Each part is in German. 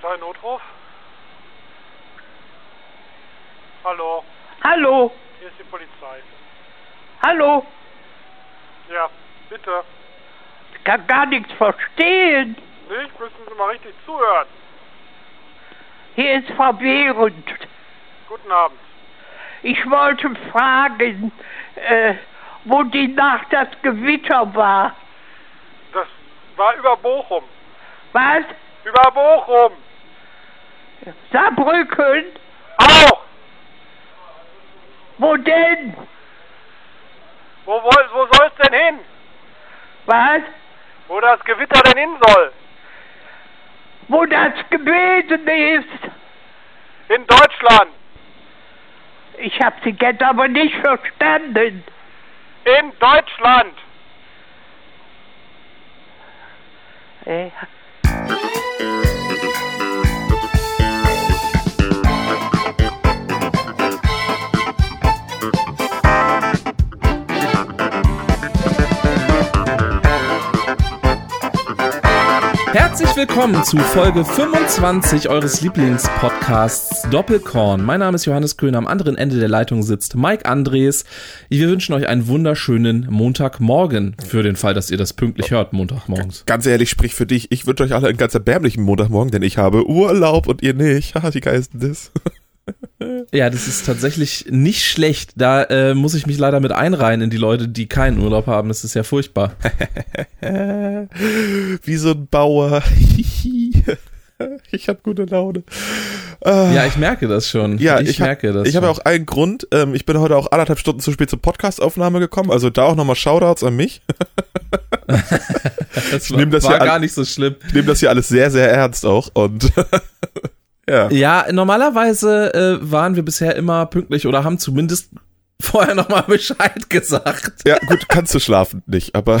Polizeinotruf? Hallo, Hallo, hier ist die Polizei. hallo, Ja, bitte. ich kann gar nichts verstehen. Nicht? Müssen Sie mal richtig zuhören. Hier ist verwirrend. Guten Abend. Ich wollte fragen, äh, wo die Nacht das Gewitter war. Das war über Bochum. Was? Über Bochum! Saarbrücken? Auch! Wo denn? Wo, wo, wo soll es denn hin? Was? Wo das Gewitter denn hin soll? Wo das gewesen ist? In Deutschland. Ich hab Sie jetzt aber nicht verstanden. In Deutschland. Äh, Herzlich willkommen zu Folge 25 eures Lieblingspodcasts Doppelkorn. Mein Name ist Johannes Köhn, am anderen Ende der Leitung sitzt Mike Andres. Wir wünschen euch einen wunderschönen Montagmorgen für den Fall, dass ihr das pünktlich hört, Montagmorgens. Ganz ehrlich, sprich für dich. Ich wünsche euch alle einen ganz erbärmlichen Montagmorgen, denn ich habe Urlaub und ihr nicht. Haha, ist denn das? Ja, das ist tatsächlich nicht schlecht. Da äh, muss ich mich leider mit einreihen in die Leute, die keinen Urlaub haben. Das ist ja furchtbar. wie so ein Bauer. ich habe gute Laune. Ja, ich merke das schon. Ja, ich, ich, hab- merke das. Ich habe auch einen Grund. Ähm, ich bin heute auch anderthalb Stunden zu spät zur Podcastaufnahme gekommen. Also da auch nochmal Shoutouts an mich. das nehm das war hier an- gar nicht so schlimm. Ich nehme das hier alles sehr, sehr ernst auch. Und ja. Ja, normalerweise äh, waren wir bisher immer pünktlich oder haben zumindest vorher nochmal Bescheid gesagt. Ja, gut, kannst du schlafen nicht, aber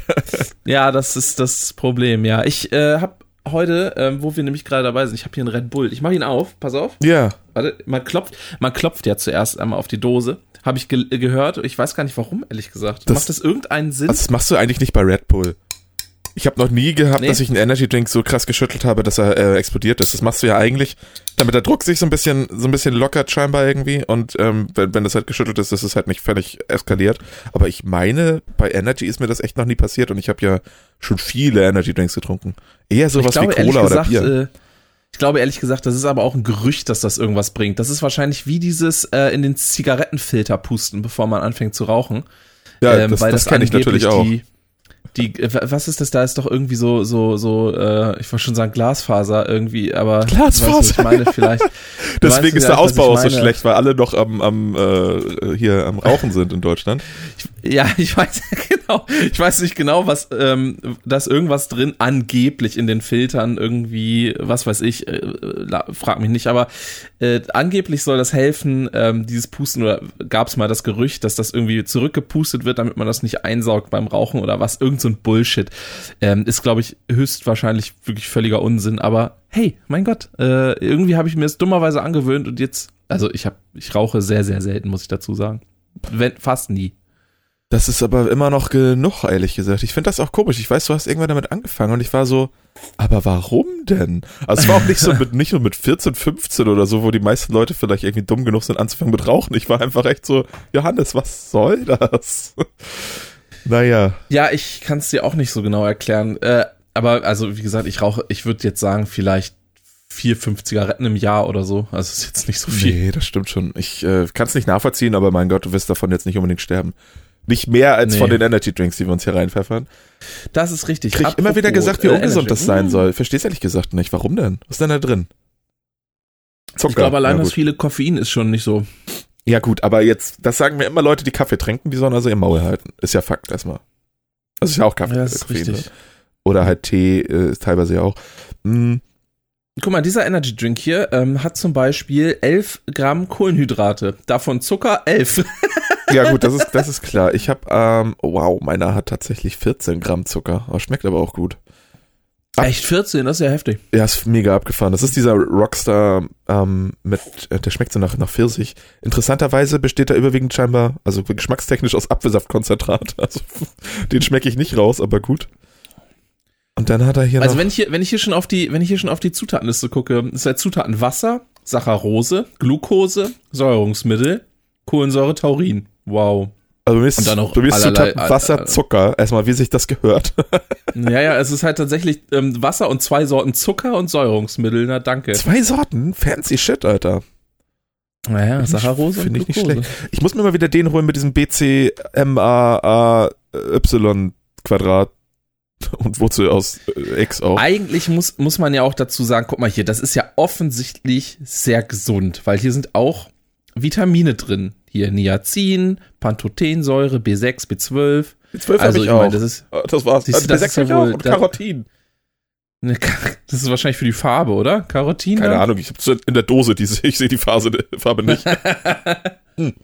Ja, das ist das Problem, ja. Ich äh, habe heute, ähm, wo wir nämlich gerade dabei sind, ich habe hier einen Red Bull. Ich mache ihn auf, pass auf. ja. Warte, man klopft, man klopft ja zuerst einmal auf die Dose. Habe ich ge gehört. Ich weiß gar nicht warum, ehrlich gesagt. Das- Macht das irgendeinen Sinn? Das machst du eigentlich nicht bei Red Bull. Ich habe noch nie gehabt, Nee. dass ich einen Energy Drink so krass geschüttelt habe, dass er äh, explodiert ist. Das machst du ja eigentlich, damit der Druck sich so ein bisschen, so ein bisschen lockert scheinbar irgendwie. Und ähm, wenn, wenn das halt geschüttelt ist, ist es halt nicht völlig eskaliert. Aber ich meine, bei Energy ist mir das echt noch nie passiert und ich habe ja schon viele Energy Drinks getrunken. Eher sowas wie ehrlich Cola oder gesagt, Bier. Äh, ich glaube ehrlich gesagt, das ist aber auch ein Gerücht, dass das irgendwas bringt. Das ist wahrscheinlich wie dieses äh, in den Zigarettenfilter pusten, bevor man anfängt zu rauchen. ja, ähm, das, weil das, das, kenne ich natürlich auch. Die, die, äh, was ist das? Da ist doch irgendwie so, so, so, äh, ich wollte schon sagen Glasfaser irgendwie, aber Glasfaser, weißt, ich meine vielleicht. Deswegen ist der Ausbau ich auch so schlecht, weil alle noch am, am äh, hier am Rauchen sind in Deutschland. Ja, ich weiß genau. Ich weiß nicht genau, was, ähm, dass irgendwas drin angeblich in den Filtern irgendwie, was weiß ich, äh, frag mich nicht, aber äh, angeblich soll das helfen, ähm, dieses Pusten oder gab es mal das Gerücht, dass das irgendwie zurückgepustet wird, damit man das nicht einsaugt beim Rauchen oder was, irgend so ein Bullshit. Ähm, ist, glaube ich, höchstwahrscheinlich wirklich völliger Unsinn, aber hey, mein Gott, äh, irgendwie habe ich mir es dummerweise angewöhnt und jetzt, also ich habe, ich rauche sehr, sehr selten, muss ich dazu sagen. Wenn, fast nie. Das ist aber immer noch genug, ehrlich gesagt. Ich finde das auch komisch. Ich weiß, du hast irgendwann damit angefangen und ich war so, aber warum denn? Also es war auch nicht so mit, nicht nur mit 14, 15 oder so, wo die meisten Leute vielleicht irgendwie dumm genug sind anzufangen mit Rauchen. Ich war einfach echt so, Johannes, was soll das? Naja. Ja, ich kann es dir auch nicht so genau erklären. Äh, aber also, wie gesagt, ich rauche, ich würde jetzt sagen, vielleicht vier, fünf Zigaretten im Jahr oder so. Also ist jetzt nicht so viel. Nee, das stimmt schon. Ich äh, kann es nicht nachvollziehen, aber mein Gott, du wirst davon jetzt nicht unbedingt sterben. Nicht mehr als Nee. von den Energy Drinks, die wir uns hier reinpfeffern. Das ist richtig. Ich krieg immer Apropos, wieder gesagt, wie äh, ungesund Energy. das sein soll. Versteh's ehrlich gesagt nicht. Warum denn? Was ist denn da drin? Zucker. Ich glaube, allein das viele Koffein ist schon nicht so. Ja gut, aber jetzt, das sagen mir immer Leute, die Kaffee trinken, die sollen also ihr Maul halten. Ist ja Fakt erstmal. Das ist ja auch Kaffee. Ja, das ist Koffein, richtig. ne? Oder halt Tee, äh, ist teilweise ja auch. Hm, Guck mal, dieser Energy Drink hier ähm, hat zum Beispiel 11 Gramm Kohlenhydrate. Davon Zucker 11. ja gut, das ist, das ist klar. Ich habe, ähm, wow, meiner hat tatsächlich 14 Gramm Zucker. Aber schmeckt aber auch gut. Ab- Echt 14, das ist ja heftig. Ja, ist mega abgefahren. Das ist dieser Rockstar ähm, mit, äh, der schmeckt so nach, nach Pfirsich. Interessanterweise besteht er überwiegend scheinbar, also geschmackstechnisch aus Apfelsaftkonzentrat. Also den schmecke ich nicht raus, aber gut. Und dann hat er hier Also noch. wenn ich hier, wenn ich hier schon auf die, wenn ich hier schon auf die Zutatenliste gucke, ist halt Zutaten Wasser, Saccharose, Glucose, Säurungsmittel, Kohlensäure, Taurin. Wow. Also bei mir ist, und dann noch bei mir ist allerlei- Zutaten Wasser, äh, Zucker. Erstmal, wie sich das gehört. Ja, ja, es ist halt tatsächlich ähm, Wasser und zwei Sorten Zucker und Säurungsmittel. Na danke. Zwei Sorten? Fancy shit, Alter. Naja, Saccharose Finde ich nicht schlecht. Ich muss mir mal wieder den holen mit diesem BCMAAY Quadrat und Wurzel aus äh, X auch. Eigentlich muss, muss man ja auch dazu sagen, guck mal hier, das ist ja offensichtlich sehr gesund, weil hier sind auch Vitamine drin. Hier Niacin, Pantothensäure, B6, B12. Die 12 Also ich ich auch. meine, das ist, das war's. Also, das B6 ist ja auch und Karotin. Ka- das ist wahrscheinlich für die Farbe, oder? Carotin? Keine dann? Ahnung, ich hab's in der Dose, diese, ich sehe die Phase, Farbe nicht. hm.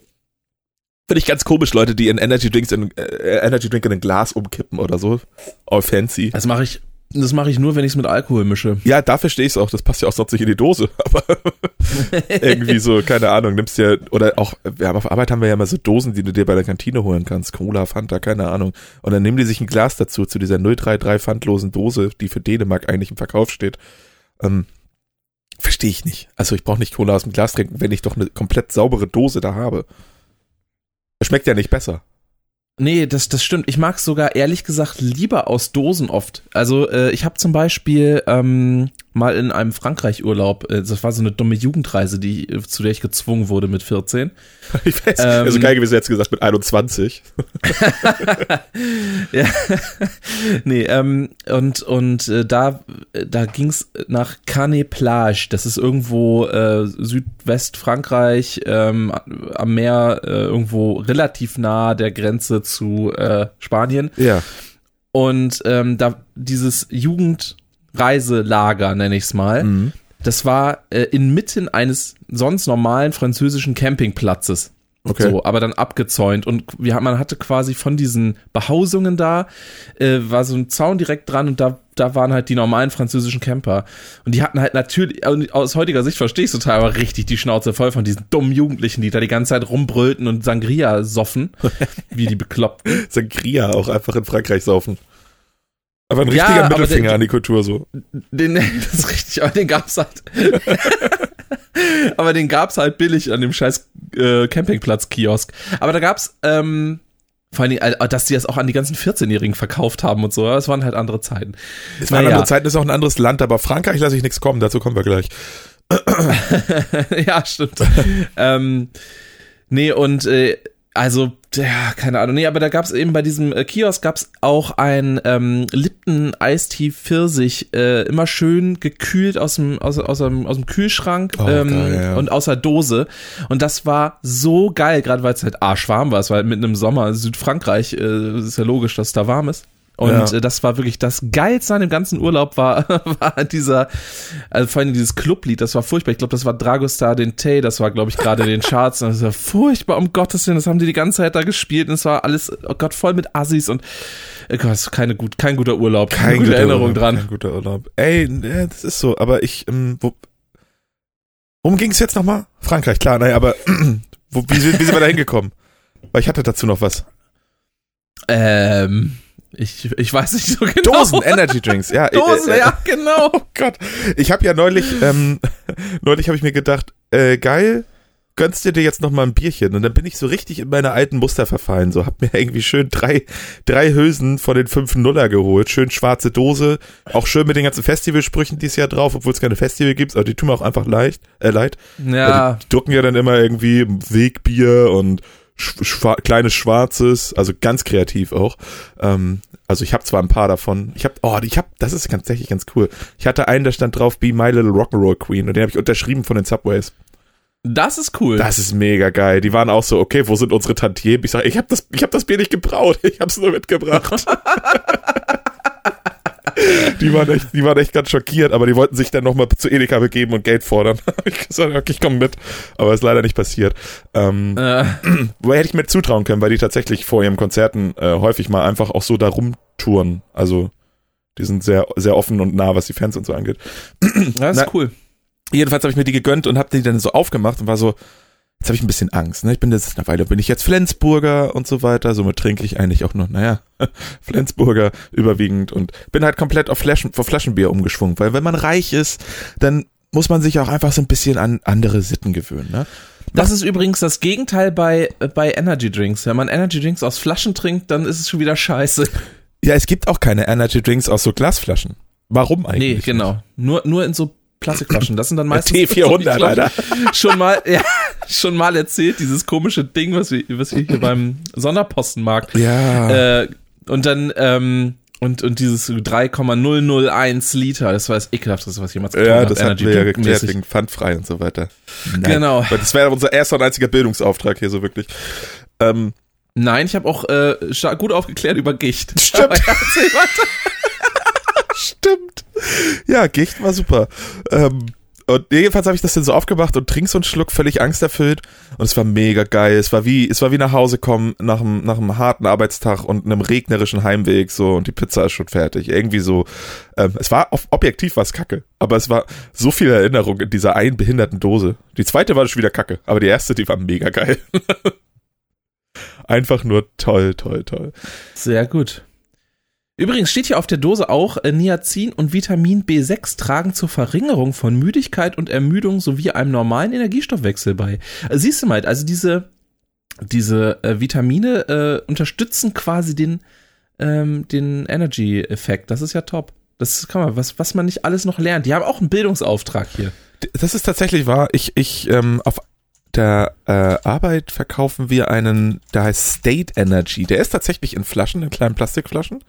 Finde ich ganz komisch, Leute, die in Energy Drinks in, äh, Energy Drink in ein Glas umkippen oder so. All fancy. Das mache ich, das mache ich nur, wenn ich es mit Alkohol mische. Ja, da verstehe ich es auch. Das passt ja auch sonst nicht in die Dose. Aber irgendwie so, keine Ahnung, nimmst dir, oder auch, wir haben auf Arbeit haben wir ja immer so Dosen, die du dir bei der Kantine holen kannst. Cola, Fanta, keine Ahnung. Und dann nehmen die sich ein Glas dazu, zu dieser 033 pfandlosen Dose, die für Dänemark eigentlich im Verkauf steht. Ähm, verstehe ich nicht. Also ich brauche nicht Cola aus dem Glas trinken, wenn ich doch eine komplett saubere Dose da habe. Das schmeckt ja nicht besser. Nee, das, das stimmt. Ich mag sogar ehrlich gesagt lieber aus Dosen oft. Also äh, ich habe zum Beispiel ähm, mal in einem Frankreich-Urlaub, äh, das war so eine dumme Jugendreise, die, äh, zu der ich gezwungen wurde mit 14. Ich weiß, Ähm, also geil gewesen, jetzt gesagt mit 21. ja. nee, ähm, und, und äh, da, da ging's nach Canet-Plage. Das ist irgendwo äh, Südwestfrankreich, ähm, am Meer, äh, irgendwo relativ nah der Grenze zu äh, Spanien. Ja. Und ähm, da dieses Jugendreiselager, nenne ich es mal, Mhm. das war äh, inmitten eines sonst normalen französischen Campingplatzes. Okay. So, aber dann abgezäunt. Und wir, man hatte quasi von diesen Behausungen da, äh, war so ein Zaun direkt dran und da, da waren halt die normalen französischen Camper. Und die hatten halt natürlich, aus heutiger Sicht verstehe ich total, aber richtig die Schnauze voll von diesen dummen Jugendlichen, die da die ganze Zeit rumbrüllten und Sangria soffen, wie die Bekloppten. Sangria auch einfach in Frankreich saufen. Aber ein Ja, richtiger aber Mittelfinger der- an die Kultur so. Den, das ist richtig, aber den gab's halt. aber den gab's halt billig an dem scheiß äh, Campingplatz-Kiosk. Aber da gab's, ähm, vor allen Dingen, äh, dass die das auch an die ganzen 14-Jährigen verkauft haben und so. Das waren halt andere Zeiten. Es waren Naja. andere Zeiten, ist auch ein anderes Land, aber Frankreich lasse ich nichts kommen, dazu kommen wir gleich. ja, stimmt. ähm, nee, und äh, also, ja, keine Ahnung. Nee, aber da gab's eben bei diesem äh, Kiosk gab's auch ein ähm, Lipton Eistee Pfirsich, äh, immer schön gekühlt aus dem, aus, aus, dem, aus dem Kühlschrank Oh, ähm, geil, ja. und aus der Dose. Und das war so geil, gerade weil es halt arschwarm war. Es war halt mitten im Sommer. Südfrankreich, äh, ist ja logisch, dass es da warm ist. Und Ja. äh, das war wirklich das Geilste an dem ganzen Urlaub war, war dieser, also vor allem dieses Clublied, das war furchtbar. Ich glaube, das war Dragostar den Tay, das war, glaube ich, gerade den Charts. Und das war furchtbar, um Gottes Willen, das haben die die ganze Zeit da gespielt. Und es war alles, oh Gott, voll mit Assis und oh Gott, keine gut, kein guter Urlaub, keine gute guter Erinnerung Urlaub, dran. Kein guter Urlaub. Ey, ne, das ist so, aber ich, ähm, wo, worum ging es jetzt nochmal? Frankreich, klar, naja, aber wo, wie, sind- wie sind wir da hingekommen? Weil ich hatte dazu noch was. Ähm, ich, ich weiß nicht so genau. Dosen, Energy Drinks, ja. äh, Dosen, äh, ja, genau. Oh Gott. Ich habe ja neulich, ähm, neulich habe ich mir gedacht, äh, geil, gönnst dir dir jetzt noch mal ein Bierchen. Und dann bin ich so richtig in meine alten Muster verfallen. So, hab mir irgendwie schön drei, drei Hülsen von den fünf Nuller geholt. Schön schwarze Dose. Auch schön mit den ganzen Festivalsprüchen dieses Jahr drauf, obwohl es keine Festival gibt. Aber die tun mir auch einfach leicht, äh, leid. Ja, Die drucken ja dann immer irgendwie Wegbier und schwa kleines Schwarzes, also ganz kreativ auch. Ähm, also ich habe zwar ein paar davon. Ich habe, oh, ich habe, das ist ganz, tatsächlich ganz cool. Ich hatte einen, da stand drauf, Be My Little Rock'n'Roll Queen und den habe ich unterschrieben von den Subways. das ist cool. Das ist mega geil. Die waren auch so, okay, wo sind unsere Tantiemen? Ich sage, ich habe das, ich habe das Bier nicht gebraut, ich habe es nur mitgebracht. die waren echt, die waren echt ganz schockiert, aber die wollten sich dann nochmal zu Edeka begeben und Geld fordern. Ich gesagt, okay, ich komme mit, aber ist leider nicht passiert. Ähm, äh, Wobei hätte ich mir zutrauen können, weil die tatsächlich vor ihren Konzerten äh, häufig mal einfach auch so da rumtouren. Also die sind sehr, sehr offen und nah, was die Fans und so angeht. das ist Na- cool. Jedenfalls habe ich mir die gegönnt und habe die dann so aufgemacht und war so, Jetzt habe ich ein bisschen Angst. Ne? Ich bin jetzt eine Weile, bin ich jetzt Flensburger und so weiter. Somit trinke ich eigentlich auch nur, naja, Flensburger überwiegend und bin halt komplett auf, Flaschen, auf Flaschenbier umgeschwungen. Weil wenn man reich ist, dann muss man sich auch einfach so ein bisschen an andere Sitten gewöhnen. Ne? Das ist übrigens das Gegenteil bei, bei Energy Drinks. Wenn man Energy Drinks aus Flaschen trinkt, dann ist es schon wieder scheiße. Ja, es gibt auch keine Energy Drinks aus so Glasflaschen. Warum eigentlich? Nee, genau. Nur, nur in so Plastikflaschen. Das sind dann meistens T400, glaub, Alter. Schon mal, ja, schon mal erzählt, dieses komische Ding, was wir, was wir hier beim Sonderpostenmarkt. Ja. Äh, und dann, ähm, und, und dieses 3,001 Liter, das war das ekelhafteste, was ich jemals getrunken Ja, das hatten wir ja geklärt wegen pfandfrei und so weiter. Nein. Genau. Das wäre unser erster und einziger Bildungsauftrag hier so wirklich. Ähm, Nein, ich habe auch äh, gut aufgeklärt über Gicht. Stimmt. Stimmt. Ja, Gicht war super. Ähm, und jedenfalls habe ich das dann so aufgemacht und trink so einen Schluck völlig angsterfüllt und es war mega geil. Es war wie, es war wie nach Hause kommen nach einem, nach einem harten Arbeitstag und einem regnerischen Heimweg so und die Pizza ist schon fertig. Irgendwie so. Ähm, es war objektiv was Kacke, aber es war so viel Erinnerung in dieser einen behinderten Dose. Die zweite war schon wieder Kacke, aber die erste, die war mega geil. Einfach nur toll, toll, toll. Sehr gut. Übrigens steht hier auf der Dose auch, äh, Niacin und Vitamin B6 tragen zur Verringerung von Müdigkeit und Ermüdung sowie einem normalen Energiestoffwechsel bei. Äh, siehst du mal, also diese, diese äh, Vitamine äh, unterstützen quasi den, ähm, den Energy-Effekt. Das ist ja top. Das kann man, was, was man nicht alles noch lernt. Die haben auch einen Bildungsauftrag hier. Das ist tatsächlich wahr. Ich, ich, ähm, auf der äh, Arbeit verkaufen wir einen, der heißt State Energy. Der ist tatsächlich in Flaschen, in kleinen Plastikflaschen.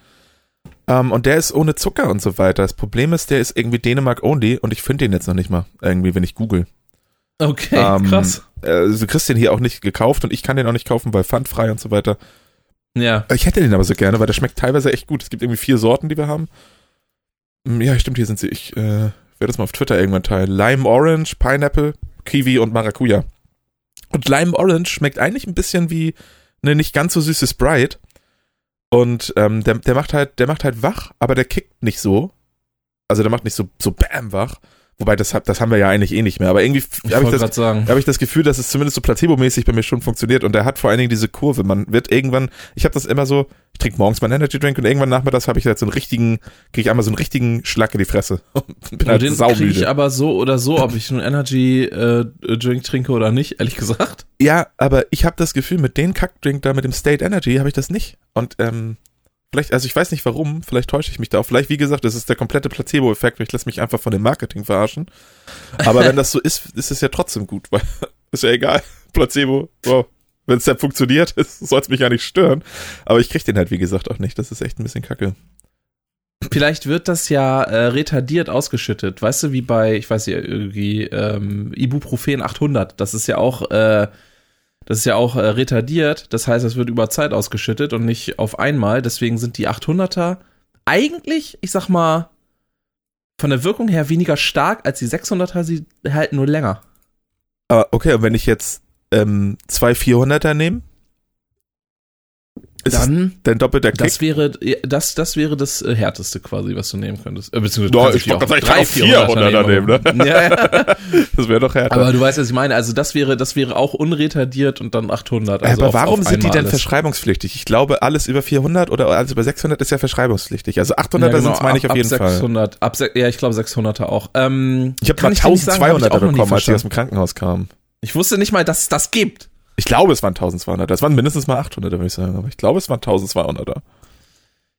Ähm, und der ist ohne Zucker und so weiter. Das Problem ist, der ist irgendwie Dänemark only und ich finde den jetzt noch nicht mal. Irgendwie, wenn ich google. Okay, Ähm, krass. Äh, du kriegst den hier auch nicht gekauft und ich kann den auch nicht kaufen, weil pfandfrei und so weiter. Ja. Ich hätte den aber so gerne, weil der schmeckt teilweise echt gut. Es gibt irgendwie vier Sorten, die wir haben. Hm, Ja, stimmt, hier sind sie. Ich äh, werde das mal auf Twitter irgendwann teilen. Lime Orange, Pineapple, Kiwi und Maracuja. Und Lime Orange schmeckt eigentlich ein bisschen wie eine nicht ganz so süße Sprite. Und ähm, der, der macht halt, der macht halt wach, aber der kickt nicht so. Also der macht nicht so, so bam wach. Wobei, das, hab- das haben wir ja eigentlich eh nicht mehr. Aber irgendwie habe ich das habe ich das Gefühl, dass es zumindest so placebo-mäßig bei mir schon funktioniert und er hat vor allen Dingen diese Kurve. Man wird irgendwann, ich habe das immer so, ich trinke morgens meinen Energy Drink und irgendwann nachmittags habe ich halt so einen richtigen, kriege ich einmal so einen richtigen Schlag in die Fresse und bin halt den kriege ich saumüde. aber so oder so, ob ich einen Energy äh, Drink trinke oder nicht, ehrlich gesagt. Ja, aber ich habe das Gefühl, mit dem Kackdrink da, mit dem State Energy, habe ich das nicht. Und ähm, vielleicht, also ich weiß nicht warum, vielleicht täusche ich mich da auch. Vielleicht, wie gesagt, das ist der komplette Placebo-Effekt, ich lasse mich einfach von dem Marketing verarschen. Aber wenn das so ist, ist es ja trotzdem gut, weil ist ja egal. Placebo, wow. Wenn es dann funktioniert, soll es mich ja nicht stören. Aber ich krieg den halt, wie gesagt, auch nicht. Das ist echt ein bisschen kacke. Vielleicht wird das ja äh, retardiert ausgeschüttet. Weißt du, wie bei, ich weiß nicht, irgendwie ähm, Ibuprofen 800. Das ist ja auch, äh, das ist ja auch äh, retardiert. Das heißt, es wird über Zeit ausgeschüttet und nicht auf einmal. Deswegen sind die 800er eigentlich, ich sag mal, von der Wirkung her weniger stark als die 600er. Sie halten nur länger. Aber okay, und wenn ich jetzt ähm, zwei 400er nehme, ist Dann dann doppelt der Kick? Das wäre, das, das wäre das äh, härteste quasi, was du nehmen könntest. Äh, beziehungsweise kannst ich ich kann auch 400er nehmen, aber- Ja, ja. das wäre doch härter. Aber du weißt, was ich meine. Also das wäre, das wäre auch unretardiert und dann 800. Also aber auf- warum auf sind die denn alles. verschreibungspflichtig? Ich glaube, alles über 400 oder alles über 600 ist ja verschreibungspflichtig. Also 800er Ja, genau, sind's meine ich ab, auf jeden ab Fall. 600, Ab, se- ja, ich glaube 600er auch. Ähm, Ich habe mal dir nicht sagen, hab ich 1200er auch noch nie bekommen, als ich aus dem Krankenhaus kam. Ich wusste nicht mal, dass es das gibt. Ich glaube, es waren 1200er. Das waren mindestens mal 800er, würde ich sagen. Aber ich glaube, es waren 1200er.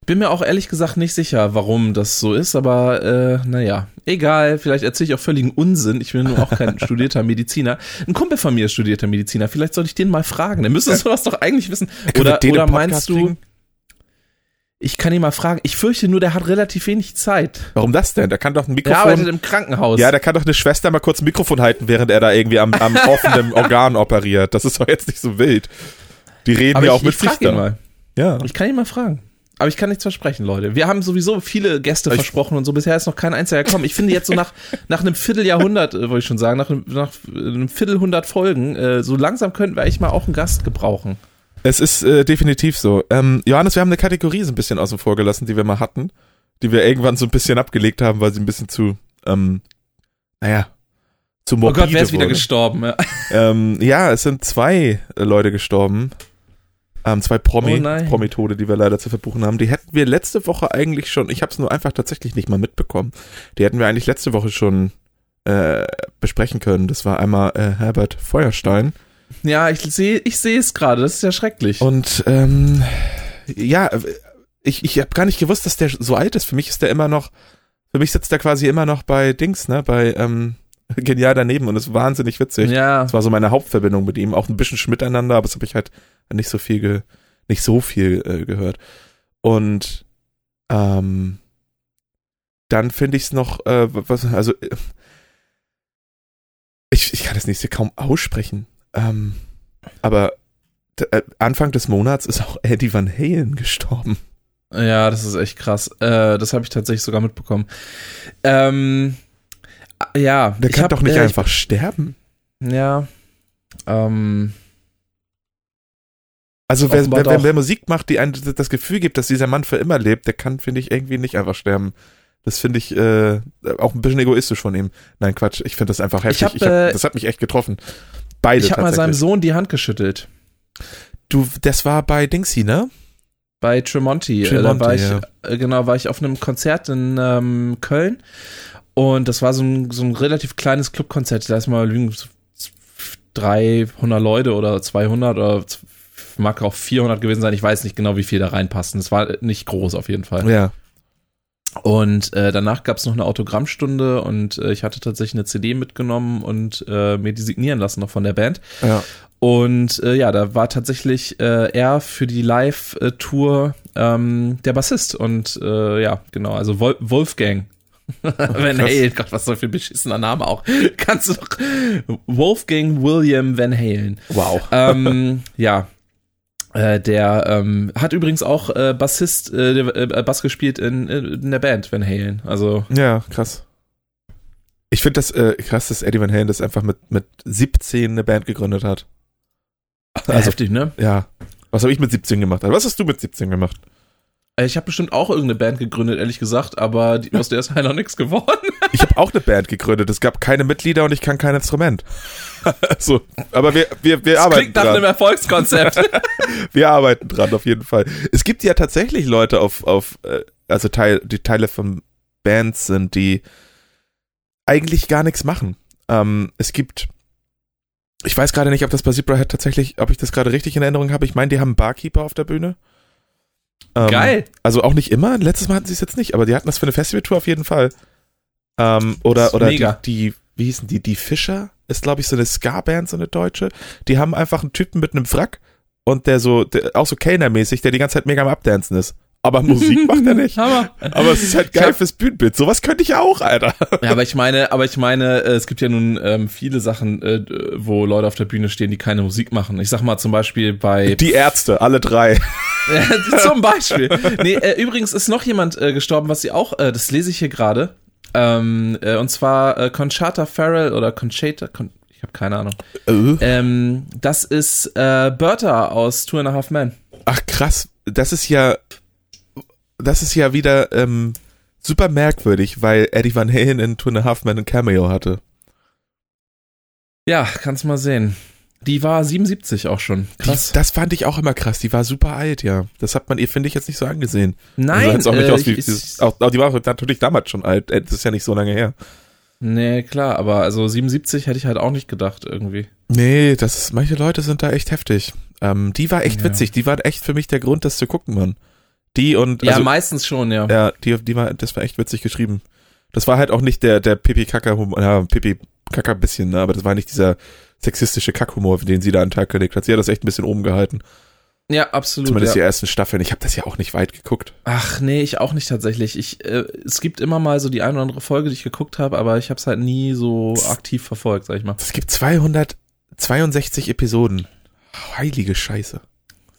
Bin mir auch ehrlich gesagt nicht sicher, warum das so ist, aber äh, naja, egal, vielleicht erzähle ich auch völligen Unsinn. Ich bin nur auch kein studierter Mediziner. Ein Kumpel von mir ist studierter Mediziner, vielleicht sollte ich den mal fragen. Der müsste sowas doch eigentlich wissen. Oder, oder meinst du, kriegen? Ich kann ihn mal fragen, ich fürchte nur, der hat relativ wenig Zeit. Warum das denn? Da kann doch ein Der arbeitet Mikrofon. im Krankenhaus. Ja, da kann doch eine Schwester mal kurz ein Mikrofon halten, während er da irgendwie am, am offenen Organ operiert. Das ist doch jetzt nicht so wild. Die reden aber ja ich, auch mit ich da. mal. Ja. Ich kann ihn mal fragen. Aber ich kann nichts versprechen, Leute. Wir haben sowieso viele Gäste Ich- versprochen und so. Bisher ist noch kein einziger gekommen. Ich finde jetzt so nach, nach einem Vierteljahrhundert, äh, wollte ich schon sagen, nach, einem- nach einem Viertelhundert Folgen, äh, so langsam könnten wir eigentlich mal auch einen Gast gebrauchen. Es ist äh, definitiv so. Ähm, Johannes, wir haben eine Kategorie so ein bisschen außen vor gelassen, die wir mal hatten, die wir irgendwann so ein bisschen abgelegt haben, weil sie ein bisschen zu, ähm, naja, zu Oh morbide Gott, wer ist wieder wurde. gestorben? Ja. Ähm, ja, es sind zwei äh, Leute gestorben. Ähm, zwei Promi, Oh nein. Promi-Tode, die wir leider zu verbuchen haben. Die hätten wir letzte Woche eigentlich schon, ich habe es nur einfach tatsächlich nicht mal mitbekommen. Die hätten wir eigentlich letzte Woche schon äh, besprechen können. Das war einmal äh, Herbert Feuerstein. Ja, ich sehe ich sehe es gerade, das ist ja schrecklich. Und ähm, ja, ich, ich habe gar nicht gewusst, dass der so alt ist. Für mich ist der immer noch, für mich sitzt der quasi immer noch bei Dings, ne, bei ähm, Genial daneben und ist wahnsinnig witzig. ja, Das war so meine Hauptverbindung mit ihm. Auch ein bisschen miteinander, aber das habe ich halt nicht so viel, ge nicht so viel äh, gehört. Und ähm, dann finde ich es noch, äh, was, also äh, ich, ich kann das nächste kaum aussprechen. Ähm, aber äh, Anfang des Monats ist auch Eddie Van Halen gestorben. ja, das ist echt krass. Äh, das habe ich tatsächlich sogar mitbekommen. Ähm, äh, ja, Der kann hab, doch nicht äh, einfach sterben. Ja. Ähm, Also wer, wer, wer, Musik macht, die einem das Gefühl gibt, dass dieser Mann für immer lebt, der kann, finde ich, irgendwie nicht einfach sterben. Das finde ich äh, auch ein bisschen egoistisch von ihm. Nein, Quatsch, ich finde das einfach heftig. hab, Ich hab, äh, das hat mich echt getroffen. Beide ich habe mal seinem. Sohn die Hand geschüttelt. Du, das war bei Dingsy, ne? Bei Tremonti. Äh, Tremonti, da war ich, ja. äh, genau, war ich auf einem Konzert in ähm, Köln. Und das war so ein, so ein relativ kleines Clubkonzert. Da ist mal irgendwie so 300 Leute oder 200 oder mag auch 400 gewesen sein. Ich weiß nicht genau, wie viel da reinpassen. Es war nicht groß auf jeden Fall. Ja. Und äh, danach gab es noch eine Autogrammstunde und äh, ich hatte tatsächlich eine CD mitgenommen und äh, mir die signieren lassen noch von der Band. Ja. Und äh, ja, da war tatsächlich äh, er für die Live-Tour ähm, der Bassist. Und äh, ja, genau, also Wol Wolfgang. Van. Halen, Gott, was so für ein beschissener Name auch. Kannst du doch. Wolfgang William Van Halen. Wow. ähm, ja. Äh, der ähm, hat übrigens auch äh, Bassist, äh, der, äh, Bass gespielt in, in der Band Van Halen. Also, Ja, krass. Ich finde das äh, krass, dass Eddie Van Halen das einfach mit, mit 17 eine Band gegründet hat. also heftig, ne? Ja. Was habe ich mit 17 gemacht? Was hast du mit 17 gemacht? Äh, Ich habe bestimmt auch irgendeine Band gegründet, ehrlich gesagt, aber die, aus der ist halt noch nichts geworden. Ich habe auch eine Band gegründet. Es gab keine Mitglieder und ich kann kein Instrument. so, aber wir, wir, wir Das arbeiten klingt nach dran. einem Erfolgskonzept. Wir arbeiten dran, auf jeden Fall. Es gibt ja tatsächlich Leute auf, auf äh, also Teil, die Teile von Bands sind, die eigentlich gar nichts machen. Ähm, es gibt, ich weiß gerade nicht, ob das bei Zebrahead tatsächlich, ob ich das gerade richtig in Erinnerung habe. Ich meine, die haben einen Barkeeper auf der Bühne. Ähm, Geil. Also auch nicht immer. Letztes Mal hatten sie es jetzt nicht, aber die hatten das für eine Festivaltour auf jeden Fall. Ähm, oder oder die, die, wie hießen die? Die Fischer ist, glaube ich, so eine Ska-Band, so eine deutsche. Die haben einfach einen Typen mit einem Wrack und der so, der, auch so Kellner-mäßig, der die ganze Zeit mega am Abdancen ist. Aber Musik macht er nicht. Hammer. Aber es ist halt geil fürs Bühnenbild. Sowas könnte ich auch, Alter. Ja, aber ich meine, aber ich meine, äh, es gibt ja nun ähm, viele Sachen, äh, wo Leute auf der Bühne stehen, die keine Musik machen. Ich sag mal zum Beispiel bei Die Ärzte, alle drei. zum Beispiel. Nee, äh, übrigens ist noch jemand äh, gestorben, was sie auch, äh, das lese ich hier gerade. Ähm, äh, und zwar äh, Conchata Farrell oder Conchata, Con ich habe keine Ahnung. Äh. Ähm, das ist äh, Bertha aus Two and a Half Men. Ach krass, das ist ja, das ist ja wieder ähm, super merkwürdig, weil Eddie Van Halen in Two and a Half Men ein Cameo hatte. Ja, kannst mal sehen. Die war 77 auch schon. Krass. Die, das fand ich auch immer krass. Die war super alt, ja. Das hat man ihr, finde ich, jetzt nicht so angesehen. Nein, also, auch nicht äh, aus wie, ich- auch, auch, die war natürlich damals schon alt. Äh, Das ist ja nicht so lange her. Nee, klar, aber also 77 hätte ich halt auch nicht gedacht irgendwie. Nee, das ist, manche Leute sind da echt heftig. Ähm, die war echt Ja. witzig. Die war echt für mich der Grund, das zu gucken, Mann. Die und, Ja, also, meistens schon, ja. ja, die, die war, das war echt witzig geschrieben. Das war halt auch nicht der, der Pipi-Kaka-Humor, ja, Pipi-Kaka ein bisschen, ne, aber das war nicht dieser sexistische Kackhumor, den sie da an den Tag gelegt hat. Sie hat das echt ein bisschen oben gehalten. Ja, absolut. Zumindest die Ja. ersten Staffeln. Ich habe das ja auch nicht weit geguckt. Ach nee, ich auch nicht tatsächlich. Ich, äh, es gibt immer mal so die eine oder andere Folge, die ich geguckt habe, aber ich habe es halt nie so aktiv verfolgt, sag ich mal. Es gibt 262 Episoden. Heilige Scheiße.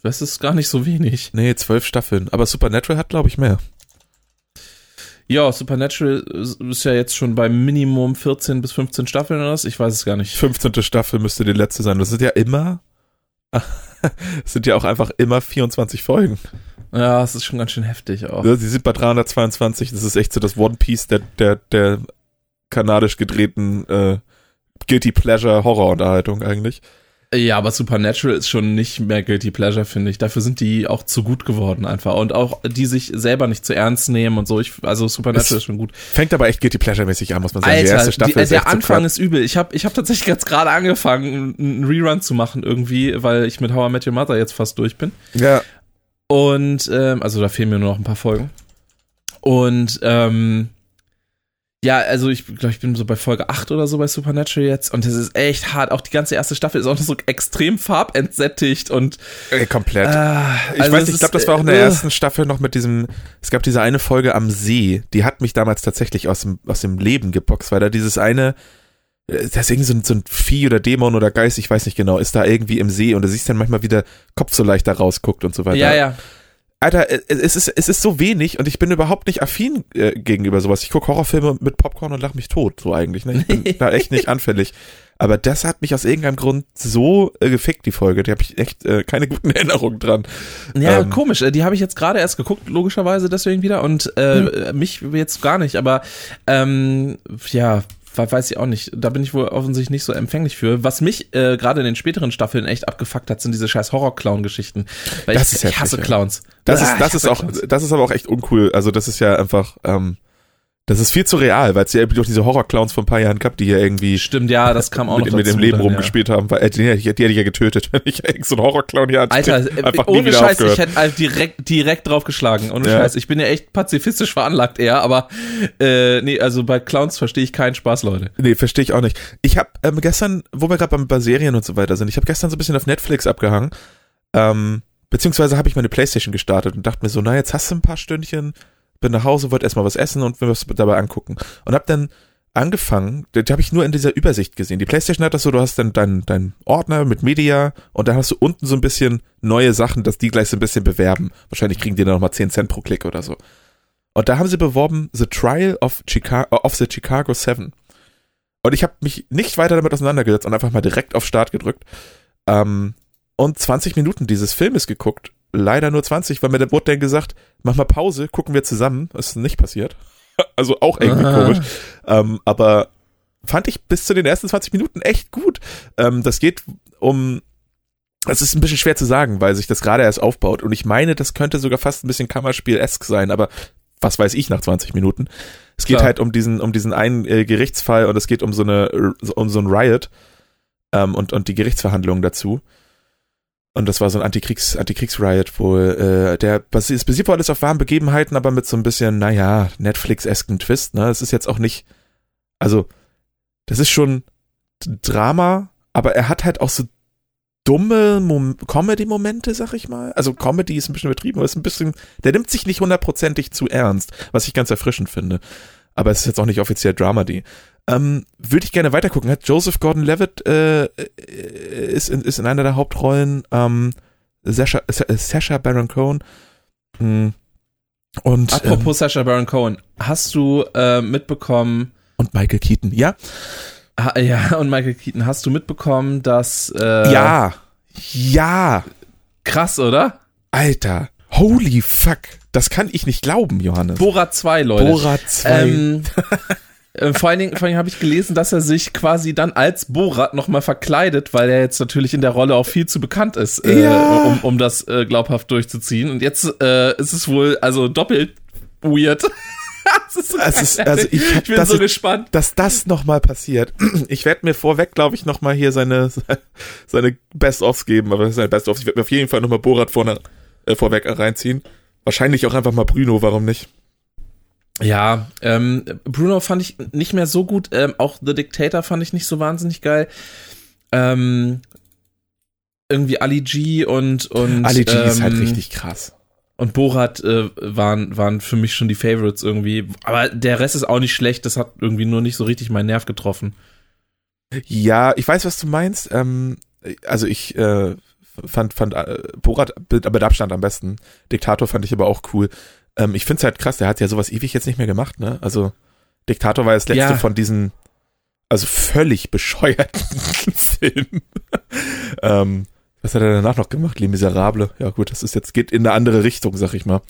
Das ist gar nicht so wenig. Nee, zwölf Staffeln. Aber Supernatural hat, glaube ich, mehr. Ja, Supernatural ist ja jetzt schon bei Minimum 14 bis 15 Staffeln oder was? Ich weiß es gar nicht. 15. Staffel müsste die letzte sein. Das sind ja immer, sind ja auch einfach immer 24 Folgen. Ja, es ist schon ganz schön heftig auch. Sie sind bei 322. Das ist echt so das One Piece der, der, der kanadisch gedrehten äh, Guilty Pleasure Horrorunterhaltung eigentlich. Ja, aber Supernatural ist schon nicht mehr Guilty Pleasure, finde ich. Dafür sind die auch zu gut geworden einfach. Und auch die sich selber nicht zu ernst nehmen und so. Ich, also Supernatural Es ist schon gut. Fängt aber echt Guilty Pleasure mäßig an, muss man sagen. die Alter, erste Staffel die, ist der Anfang ist übel. Ich habe ich hab tatsächlich jetzt gerade angefangen, einen Rerun zu machen irgendwie, weil ich mit How I Met Your Mother jetzt fast durch bin. Ja, Und, ähm, also da fehlen mir nur noch ein paar Folgen. Und, ähm, ja, also ich glaube, ich bin so bei Folge 8 oder so bei Supernatural jetzt und das ist echt hart. Auch die ganze erste Staffel ist auch noch so extrem farbentsättigt und äh, komplett. ah, Ich also weiß es nicht, ich glaube, das war auch in der äh, ersten Staffel noch mit diesem, es gab diese eine Folge am See, die hat mich damals tatsächlich aus dem, aus dem Leben geboxt, weil da dieses eine, äh, das ist irgendwie so ein, so ein Vieh oder Dämon oder Geist, ich weiß nicht genau, ist da irgendwie im See und du siehst dann manchmal, wie der Kopf so leicht da rausguckt und so weiter. Ja, ja. Alter, äh, es ist, es ist so wenig und ich bin überhaupt nicht affin äh, gegenüber sowas. Ich gucke Horrorfilme mit Popcorn und lach mich tot, so eigentlich. Ne? Ich bin da echt nicht anfällig. Aber das hat mich aus irgendeinem Grund so äh, gefickt, die Folge. Die habe ich echt äh, keine guten Erinnerungen dran. Ja, Ähm. komisch. äh, Die habe ich jetzt gerade erst geguckt, logischerweise deswegen wieder. Und äh, mich jetzt gar nicht, aber ähm, ja, weiß ich auch nicht. Da bin ich wohl offensichtlich nicht so empfänglich für. Was mich äh, gerade in den späteren Staffeln echt abgefuckt hat, sind diese scheiß Horror-Clown-Geschichten. Weil Das ich, ist ich hasse. Clowns. Das Ah, ist, das ist auch, Clowns. das ist aber auch echt uncool. Also das ist ja einfach, ähm, das ist viel zu real, weil es ja durch diese Horror-Clowns vor ein paar Jahren gab, die ja irgendwie Stimmt, ja, das kam auch mit, noch mit dem Leben dann, ja. rumgespielt haben. Weil, äh, die, die, die hätte ich ja getötet, wenn ich so einen Horror-Clown hier hatte. Alter, äh, einfach ohne Scheiß, aufgehört. ich hätte halt direkt, direkt draufgeschlagen. Ohne Ja. Scheiß. Ich bin ja echt pazifistisch veranlagt eher, aber äh, nee, also bei Clowns verstehe ich keinen Spaß, Leute. Nee, verstehe ich auch nicht. Ich habe ähm, gestern, wo wir gerade bei Serien und so weiter sind, ich habe gestern so ein bisschen auf Netflix abgehangen. Ähm, beziehungsweise habe ich meine Playstation gestartet und dachte mir so, na, jetzt hast du ein paar Stündchen, bin nach Hause, wollte erstmal was essen und will was dabei angucken. Und habe dann angefangen, die habe ich nur in dieser Übersicht gesehen. Die Playstation hat das so, du hast dann deinen dein Ordner mit Media und dann hast du unten so ein bisschen neue Sachen, dass die gleich so ein bisschen bewerben. Wahrscheinlich kriegen die dann nochmal 10 Cent pro Klick oder so. Und da haben sie beworben The Trial of, Chicago, of the Chicago Seven. Und ich habe mich nicht weiter damit auseinandergesetzt und einfach mal direkt auf Start gedrückt. Ähm, und 20 Minuten dieses Filmes geguckt. Leider nur 20, weil mir der wurde dann gesagt, mach mal Pause, gucken wir zusammen. Ist nicht passiert. Also auch irgendwie Aha. komisch. Ähm, aber fand ich bis zu den ersten 20 Minuten echt gut. Ähm, das geht um. Das ist ein bisschen schwer zu sagen, weil sich das gerade erst aufbaut. Und ich meine, das könnte sogar fast ein bisschen Kammerspiel-esk sein, aber was weiß ich nach 20 Minuten. Es geht Klar. halt um diesen, um diesen einen äh, Gerichtsfall und es geht um so eine, um so ein Riot ähm, und, und die Gerichtsverhandlungen dazu. Und das war so ein Antikriegs, Antikriegs-Riot, wo äh, der basiert wohl alles auf wahren Begebenheiten, aber mit so ein bisschen, naja, Netflix-esken Twist, ne? Es ist jetzt auch nicht, also, das ist schon Drama, aber er hat halt auch so dumme Mom Comedy-Momente, sag ich mal. Also Comedy ist ein bisschen übertrieben, aber ist ein bisschen, der nimmt sich nicht hundertprozentig zu ernst, was ich ganz erfrischend finde. Aber es ist jetzt auch nicht offiziell Dramedy. Ähm, Würde ich gerne weitergucken. Hat Joseph Gordon-Levitt äh, äh, ist, in, ist in einer der Hauptrollen. Ähm, Sasha, Sa- Sacha Baron Cohen. Mm. Und, ähm, Apropos Sacha Baron Cohen, hast du äh, mitbekommen, und Michael Keaton. Ja? ha, ja, und Michael Keaton, hast du mitbekommen, dass äh, ja. Ja. krass, oder? Alter. Holy fuck. Das kann ich nicht glauben, Johannes. Borat 2, Leute. Borat 2. Ähm, äh, vor allen Dingen, vor allen Dingen habe ich gelesen, dass er sich quasi dann als Borat nochmal verkleidet, weil er jetzt natürlich in der Rolle auch viel zu bekannt ist, äh, Ja. um, um das äh, glaubhaft durchzuziehen. Und jetzt äh, ist es wohl also doppelt weird. so Es ist- also ich hab- bin das so ist- gespannt. dass das nochmal passiert. Ich werde mir vorweg, glaube ich, nochmal hier seine, seine Best-ofs geben, aber seine Best-ofs. Ich werde mir auf jeden Fall nochmal Borat vorne, äh, vorweg reinziehen. Wahrscheinlich auch einfach mal Bruno, warum nicht? Ja, ähm, Bruno fand ich nicht mehr so gut. Ähm, auch The Dictator fand ich nicht so wahnsinnig geil. Ähm, irgendwie Ali G und und Ali G ist halt ähm, richtig krass. und Borat äh, waren waren für mich schon die Favorites irgendwie. Aber der Rest ist auch nicht schlecht. Das hat irgendwie nur nicht so richtig meinen Nerv getroffen. Ja, ich weiß, was du meinst. Ähm, also ich äh, fand, fand äh, Borat mit Abstand am besten. Diktator fand ich aber auch cool. Ähm, ich finde es halt krass, der hat ja sowas ewig jetzt nicht mehr gemacht, ne? Also Diktator war das letzte Ja. von diesen, also völlig bescheuerten Filmen. ähm, was hat er danach noch gemacht? Les Miserable. Ja gut, das ist jetzt, geht in eine andere Richtung, sag ich mal.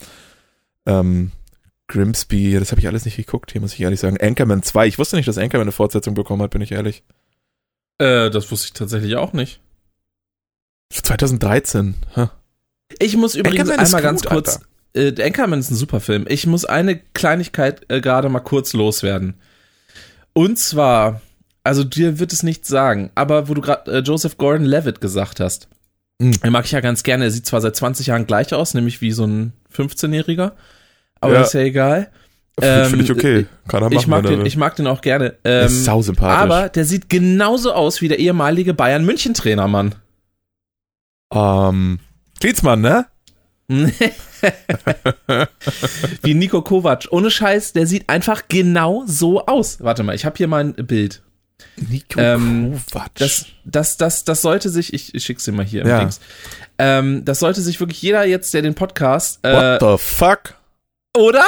Ähm, Grimsby, das habe ich alles nicht geguckt, hier muss ich ehrlich sagen. Anchorman 2, ich wusste nicht, dass Anchorman eine Fortsetzung bekommen hat, bin ich ehrlich. Äh, das wusste ich tatsächlich auch nicht. 2013. Huh. Ich muss übrigens einmal ganz gut, kurz. Äh, Anchorman ist ein super Film. Ich muss eine Kleinigkeit äh, gerade mal kurz loswerden. Und zwar, also dir wird es nichts sagen, aber wo du gerade äh, Joseph Gordon-Levitt gesagt hast, Mhm. den mag ich ja ganz gerne. Er sieht zwar seit 20 Jahren gleich aus, nämlich wie so ein 15-Jähriger, aber Ja. ist ja egal. Finde ich Ähm, okay. Kann er machen, Ich mag, den, will. ich mag den auch gerne. Er Ähm, ist sausympathisch. aber der sieht genauso aus wie der ehemalige Bayern-München-Trainer, Mann. ähm, Klinsmann, ne? wie Nico Kovac. Ohne Scheiß, der sieht einfach genau so aus. Warte mal, ich habe hier mal ein Bild. Nico Ähm, Kovac. Das, das, das, das sollte sich, ich, ich schick's dir mal hier im Ja. Dings. Ähm, das sollte sich wirklich jeder jetzt, der den Podcast, What äh, the fuck? oder?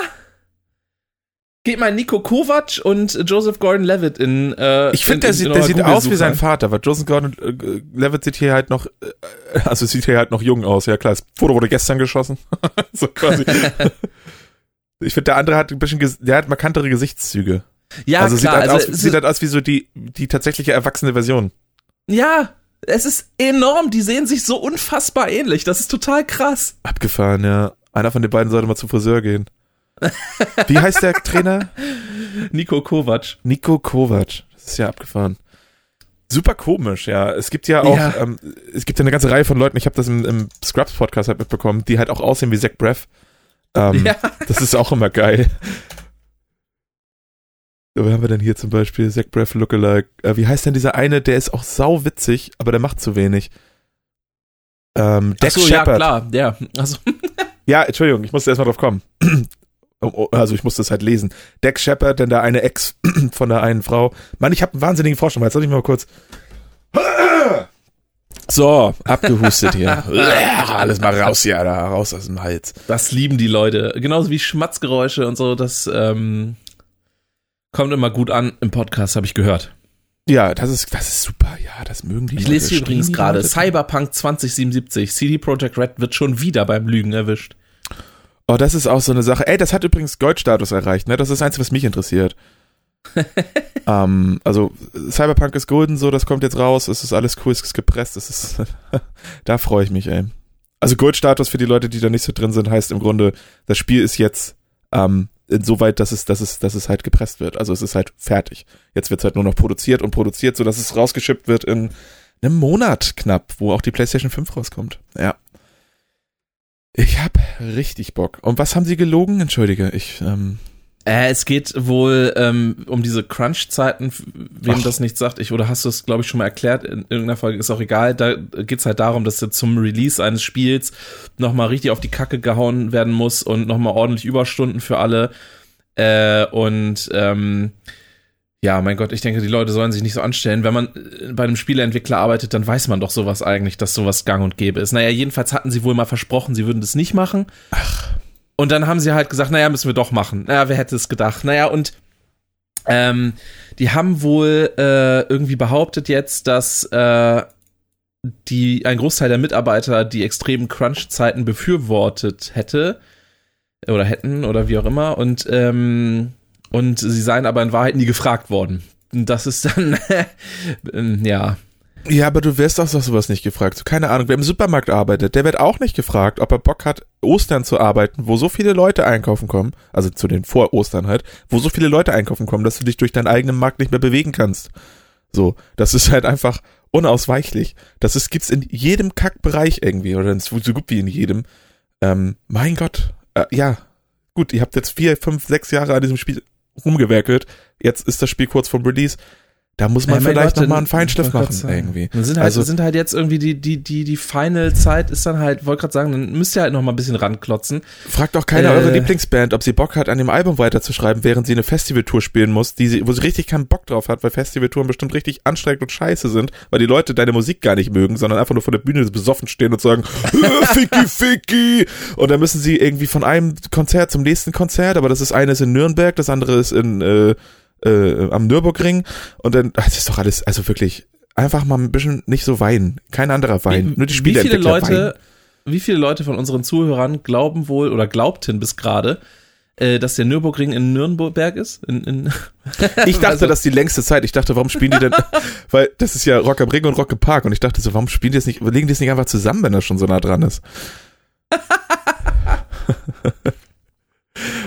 Geht mal Nico Kovac und Joseph Gordon-Levitt in. Äh, Ich finde, in- der in sieht, eurer der sieht aus wie sein ein. Vater, weil Joseph Gordon-Levitt sieht hier halt noch, äh, also sieht hier halt noch jung aus. Ja klar, das Foto wurde gestern geschossen. so quasi. ich finde, der andere hat ein bisschen, der hat markantere Gesichtszüge. Ja, also klar. sieht, halt also, aus, sieht halt aus wie so die, die tatsächliche erwachsene Version. ja, es ist enorm. Die sehen sich so unfassbar ähnlich. Das ist total krass. Abgefahren, ja. Einer von den beiden sollte mal zum Friseur gehen. Wie heißt der Trainer? Nico Kovac. Nico Kovac. Das ist ja abgefahren. Super komisch, ja. Es gibt ja auch, Ja. Ähm, es gibt ja eine ganze Reihe von Leuten, ich habe das im, im Scrubs-Podcast halt mitbekommen, die halt auch aussehen wie Zach Braff. Ähm, Ja. Das ist auch immer geil. So, wer haben wir denn hier zum Beispiel? Zach Braff Lookalike. Äh, wie heißt denn dieser eine? Der ist auch sau witzig, aber der macht zu wenig. Ähm, Dex Ach so, ja, Shepard. klar. Ja. Also, Ja, Entschuldigung, ich musste erstmal drauf kommen. Oh, oh, Also ich musste es halt lesen. Dex Shepard, denn der eine Ex von der einen Frau. Mann, ich habe einen wahnsinnigen Forschung. Jetzt soll ich mal kurz. So, abgehustet hier. Alles mal raus hier, da, raus aus dem Hals. das lieben die Leute. Genauso wie Schmatzgeräusche und so. Das ähm, kommt immer gut an im Podcast, habe ich gehört. Ja, das ist, das ist super. Ja, das mögen die Ich Leute. lese hier übrigens gerade? Cyberpunk 2077. CD Projekt Red wird schon wieder beim Lügen erwischt. Oh, das ist auch so eine Sache. Ey, das hat übrigens Goldstatus erreicht, ne? Das ist das Einzige, was mich interessiert. ähm, also, Cyberpunk ist golden, so, das kommt jetzt raus, es ist alles cool, es ist gepresst, es ist, da freue ich mich, ey. Also Goldstatus für die Leute, die da nicht so drin sind, heißt im Grunde, das Spiel ist jetzt ähm, insoweit, dass es, dass es, dass es halt gepresst wird. Also es ist halt fertig. Jetzt wird es halt nur noch produziert und produziert, sodass es rausgeschippt wird in einem Monat knapp, wo auch die PlayStation 5 rauskommt. Ja. Ich hab richtig Bock. Und was haben sie gelogen? Entschuldige, ich, ähm, Äh, es geht wohl ähm, um diese Crunch-Zeiten, wem Ach. das nicht sagt. Ich, oder hast du es, glaube ich, schon mal erklärt in irgendeiner Folge, ist auch egal. Da geht's halt darum, dass jetzt zum Release eines Spiels nochmal richtig auf die Kacke gehauen werden muss und nochmal ordentlich Überstunden für alle. Äh, und ähm, ja, mein Gott, ich denke, die Leute sollen sich nicht so anstellen. Wenn man äh, bei einem Spieleentwickler arbeitet, dann weiß man doch sowas eigentlich, dass sowas gang und gäbe ist. Naja, jedenfalls hatten sie wohl mal versprochen, sie würden das nicht machen. Und dann haben sie halt gesagt, naja, müssen wir doch machen. Naja, wer hätte es gedacht? Naja, und ähm, die haben wohl äh, irgendwie behauptet jetzt, dass äh, die ein Großteil der Mitarbeiter die extremen Crunch-Zeiten befürwortet hätte oder hätten oder wie auch immer und ähm, und sie seien aber in Wahrheit nie gefragt worden. Das ist dann ähm, ja Ja, aber du wirst auch so sowas nicht gefragt. Keine Ahnung, wer im Supermarkt arbeitet, der wird auch nicht gefragt, ob er Bock hat, Ostern zu arbeiten, wo so viele Leute einkaufen kommen, also zu den Vor-Ostern halt, wo so viele Leute einkaufen kommen, dass du dich durch deinen eigenen Markt nicht mehr bewegen kannst. So, das ist halt einfach unausweichlich. Das ist, gibt's in jedem Kackbereich irgendwie, oder so gut wie in jedem. Ähm, mein Gott, äh, ja, gut, ihr habt jetzt vier, fünf, sechs Jahre an diesem Spiel rumgewerkelt, jetzt ist das Spiel kurz vom Release. Da muss man Ja, vielleicht Gott, nochmal einen Feinschliff machen, irgendwie. Sind halt, Also- sind halt jetzt irgendwie die, die, die, die Final-Zeit ist dann halt, wollte gerade sagen, dann müsst ihr halt noch mal ein bisschen ranklotzen. Fragt auch keiner Äh. eure Lieblingsband, ob sie Bock hat, an dem Album weiterzuschreiben, während sie eine Festivaltour spielen muss, die sie, wo sie richtig keinen Bock drauf hat, weil Festivaltouren bestimmt richtig anstrengend und scheiße sind, weil die Leute deine Musik gar nicht mögen, sondern einfach nur vor der Bühne besoffen stehen und sagen, "Äh, Ficky, Ficky. Und dann müssen sie irgendwie von einem Konzert zum nächsten Konzert, aber das ist eine ist in Nürnberg, das andere ist in, äh, äh, am Nürburgring. Und dann, ach, das ist doch alles, also wirklich, einfach mal ein bisschen nicht so weinen. Kein anderer weinen. Nur die wie viele Leute, weinen. wie viele Leute von unseren Zuhörern glauben wohl oder glaubten bis gerade, äh, dass der Nürburgring in Nürnberg ist? In, in Ich dachte, Also- das ist die längste Zeit. Ich dachte, warum spielen die denn, weil das ist ja Rock am Ring und Rock im Park und ich dachte so, warum spielen die das nicht, legen die es nicht einfach zusammen, wenn er schon so nah dran ist?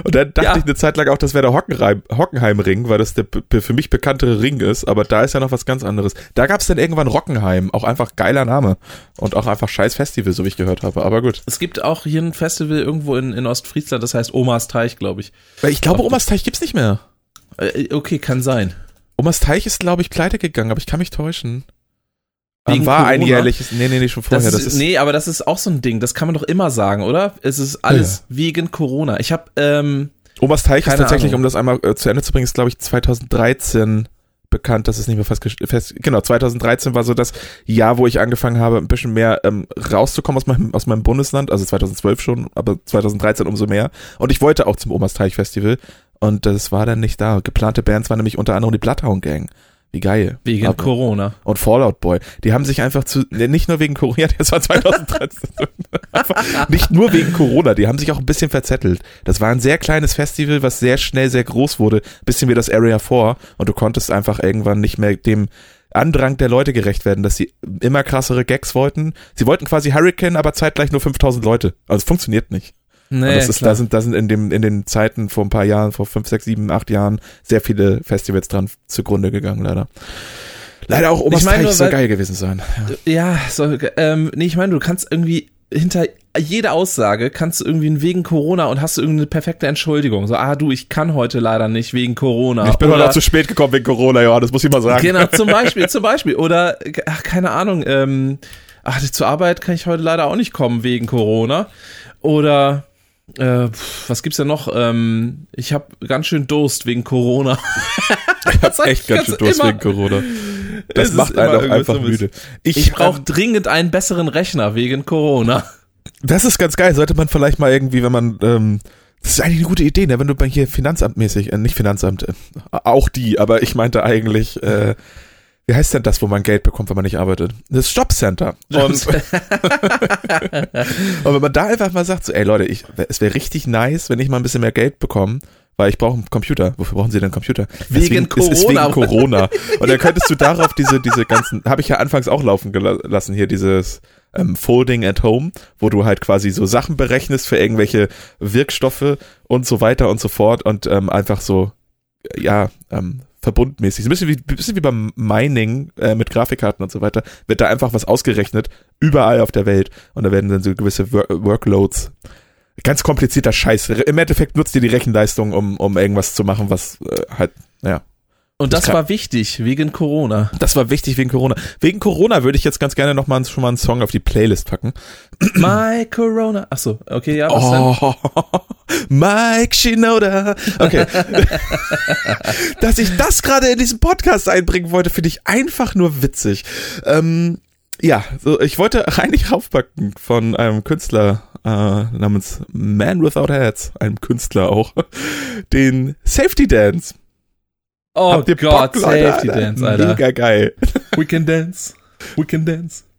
Und dann dachte Ja. ich eine Zeit lang auch, das wäre der Hockenheim, Hockenheimring, weil das der für mich bekanntere Ring ist, aber da ist ja noch was ganz anderes. Da gab es dann irgendwann Rockenheim, auch einfach geiler Name und auch einfach scheiß Festival, so wie ich gehört habe, aber gut. Es gibt auch hier ein Festival irgendwo in, in Ostfriesland, das heißt Omas Teich, glaube ich. Weil ich glaube, Omas Teich gibt's nicht mehr. Äh, okay, kann sein. Omas Teich ist, glaube ich, pleite gegangen, aber ich kann mich täuschen. Wegen war ein Corona? jährliches, nee, nee, nee, schon vorher. Das ist, nee, aber das ist auch so ein Ding, das kann man doch immer sagen, oder? Es ist alles wegen Corona. Ich habe ähm, Omas Teich ist tatsächlich, Ahnung. um das einmal äh, zu Ende zu bringen, ist glaube ich 2013 bekannt, dass es nicht mehr fast fest, genau, 2013 war so das Jahr, wo ich angefangen habe, ein bisschen mehr ähm, rauszukommen aus meinem, aus meinem Bundesland, also 2012 schon, aber 2013 umso mehr. Und ich wollte auch zum Omas Teich Festival und das war dann nicht da. Geplante Bands waren nämlich unter anderem die Bloodhound Gang. Wie geil. wegen Aber- Corona. und Fallout Boy. Die haben sich einfach zu, ne, nicht nur wegen Corona, das war 2013, einfach, nicht nur wegen Corona, die haben sich auch ein bisschen verzettelt. Das war ein sehr kleines Festival, was sehr schnell sehr groß wurde, bisschen wie das Area 4 und du konntest einfach irgendwann nicht mehr dem Andrang der Leute gerecht werden, dass sie immer krassere Gags wollten. Sie wollten quasi Hurricane, aber zeitgleich nur 5000 Leute. Also es funktioniert nicht. Nee, das ist, klar. da sind, da sind in dem, in den Zeiten vor ein paar Jahren, vor fünf, sechs, sieben, acht Jahren, sehr viele Festivals dran zugrunde gegangen, leider. Leider auch Omas Ich meine Teich nur, soll weil- geil gewesen sein. Ja, so, ähm, nee, ich meine, du kannst irgendwie hinter jeder Aussage kannst du irgendwie wegen Corona und hast du irgendeine perfekte Entschuldigung. So, ah du, ich kann heute leider nicht wegen Corona. Ich bin Oder- heute auch zu spät gekommen wegen Corona, ja, das muss ich mal sagen. Genau, zum Beispiel, zum Beispiel. Oder, ach, keine Ahnung, ähm, ach, zur Arbeit kann ich heute leider auch nicht kommen wegen Corona. Oder, äh, was gibt's denn noch? Ähm, ich habe ganz schön Durst wegen Corona. Das sag Echt ich ganz schön Durst wegen Corona. Das Es macht einen auch einfach müde. Ich brauche ähm, dringend einen besseren Rechner wegen Corona. Das ist ganz geil. Sollte man vielleicht mal irgendwie, wenn man, ähm, das ist eigentlich eine gute Idee, ne? wenn du bei hier Finanzamtmäßig, äh, nicht Finanzamt, äh, auch die, aber ich meinte eigentlich, äh, wie heißt denn das, wo man Geld bekommt, wenn man nicht arbeitet? Das Jobcenter. Und, und wenn man da einfach mal sagt, so, ey Leute, ich, es wäre richtig nice, wenn ich mal ein bisschen mehr Geld bekomme, weil ich brauche einen Computer. Wofür brauchen Sie denn einen Computer? Wegen Es ist wegen Corona. Corona. Und dann könntest du darauf diese, diese ganzen, habe ich ja anfangs auch laufen gelassen, hier dieses ähm, Folding at Home, wo du halt quasi so Sachen berechnest für irgendwelche Wirkstoffe und so weiter und so fort und ähm, einfach so, ja, ähm, verbundmäßig. Ein bisschen wie, bisschen wie beim Mining äh, mit Grafikkarten und so weiter, wird da einfach was ausgerechnet, überall auf der Welt und da werden dann so gewisse Wor Workloads ganz komplizierter Scheiß. Im Endeffekt nutzt ihr die Rechenleistung, um, um irgendwas zu machen, was äh, halt, naja. Und Das das war wichtig, wegen Corona. Das war wichtig wegen Corona. Wegen Corona würde ich jetzt ganz gerne noch mal schon mal einen Song auf die Playlist packen. My Corona. Ach so, okay, ja, was? Oh, Mike Shinoda. Okay. Dass ich das gerade in diesem Podcast einbringen wollte, finde ich einfach nur witzig. Ähm, ja, so, ich wollte eigentlich raufpacken von einem Künstler äh, namens Man Without Hats, einem Künstler auch, den Safety Dance. Oh Habt ihr Gott, Bock, Leute, Safety Alter? Dance, Alter. Mega geil. We can dance. We can dance.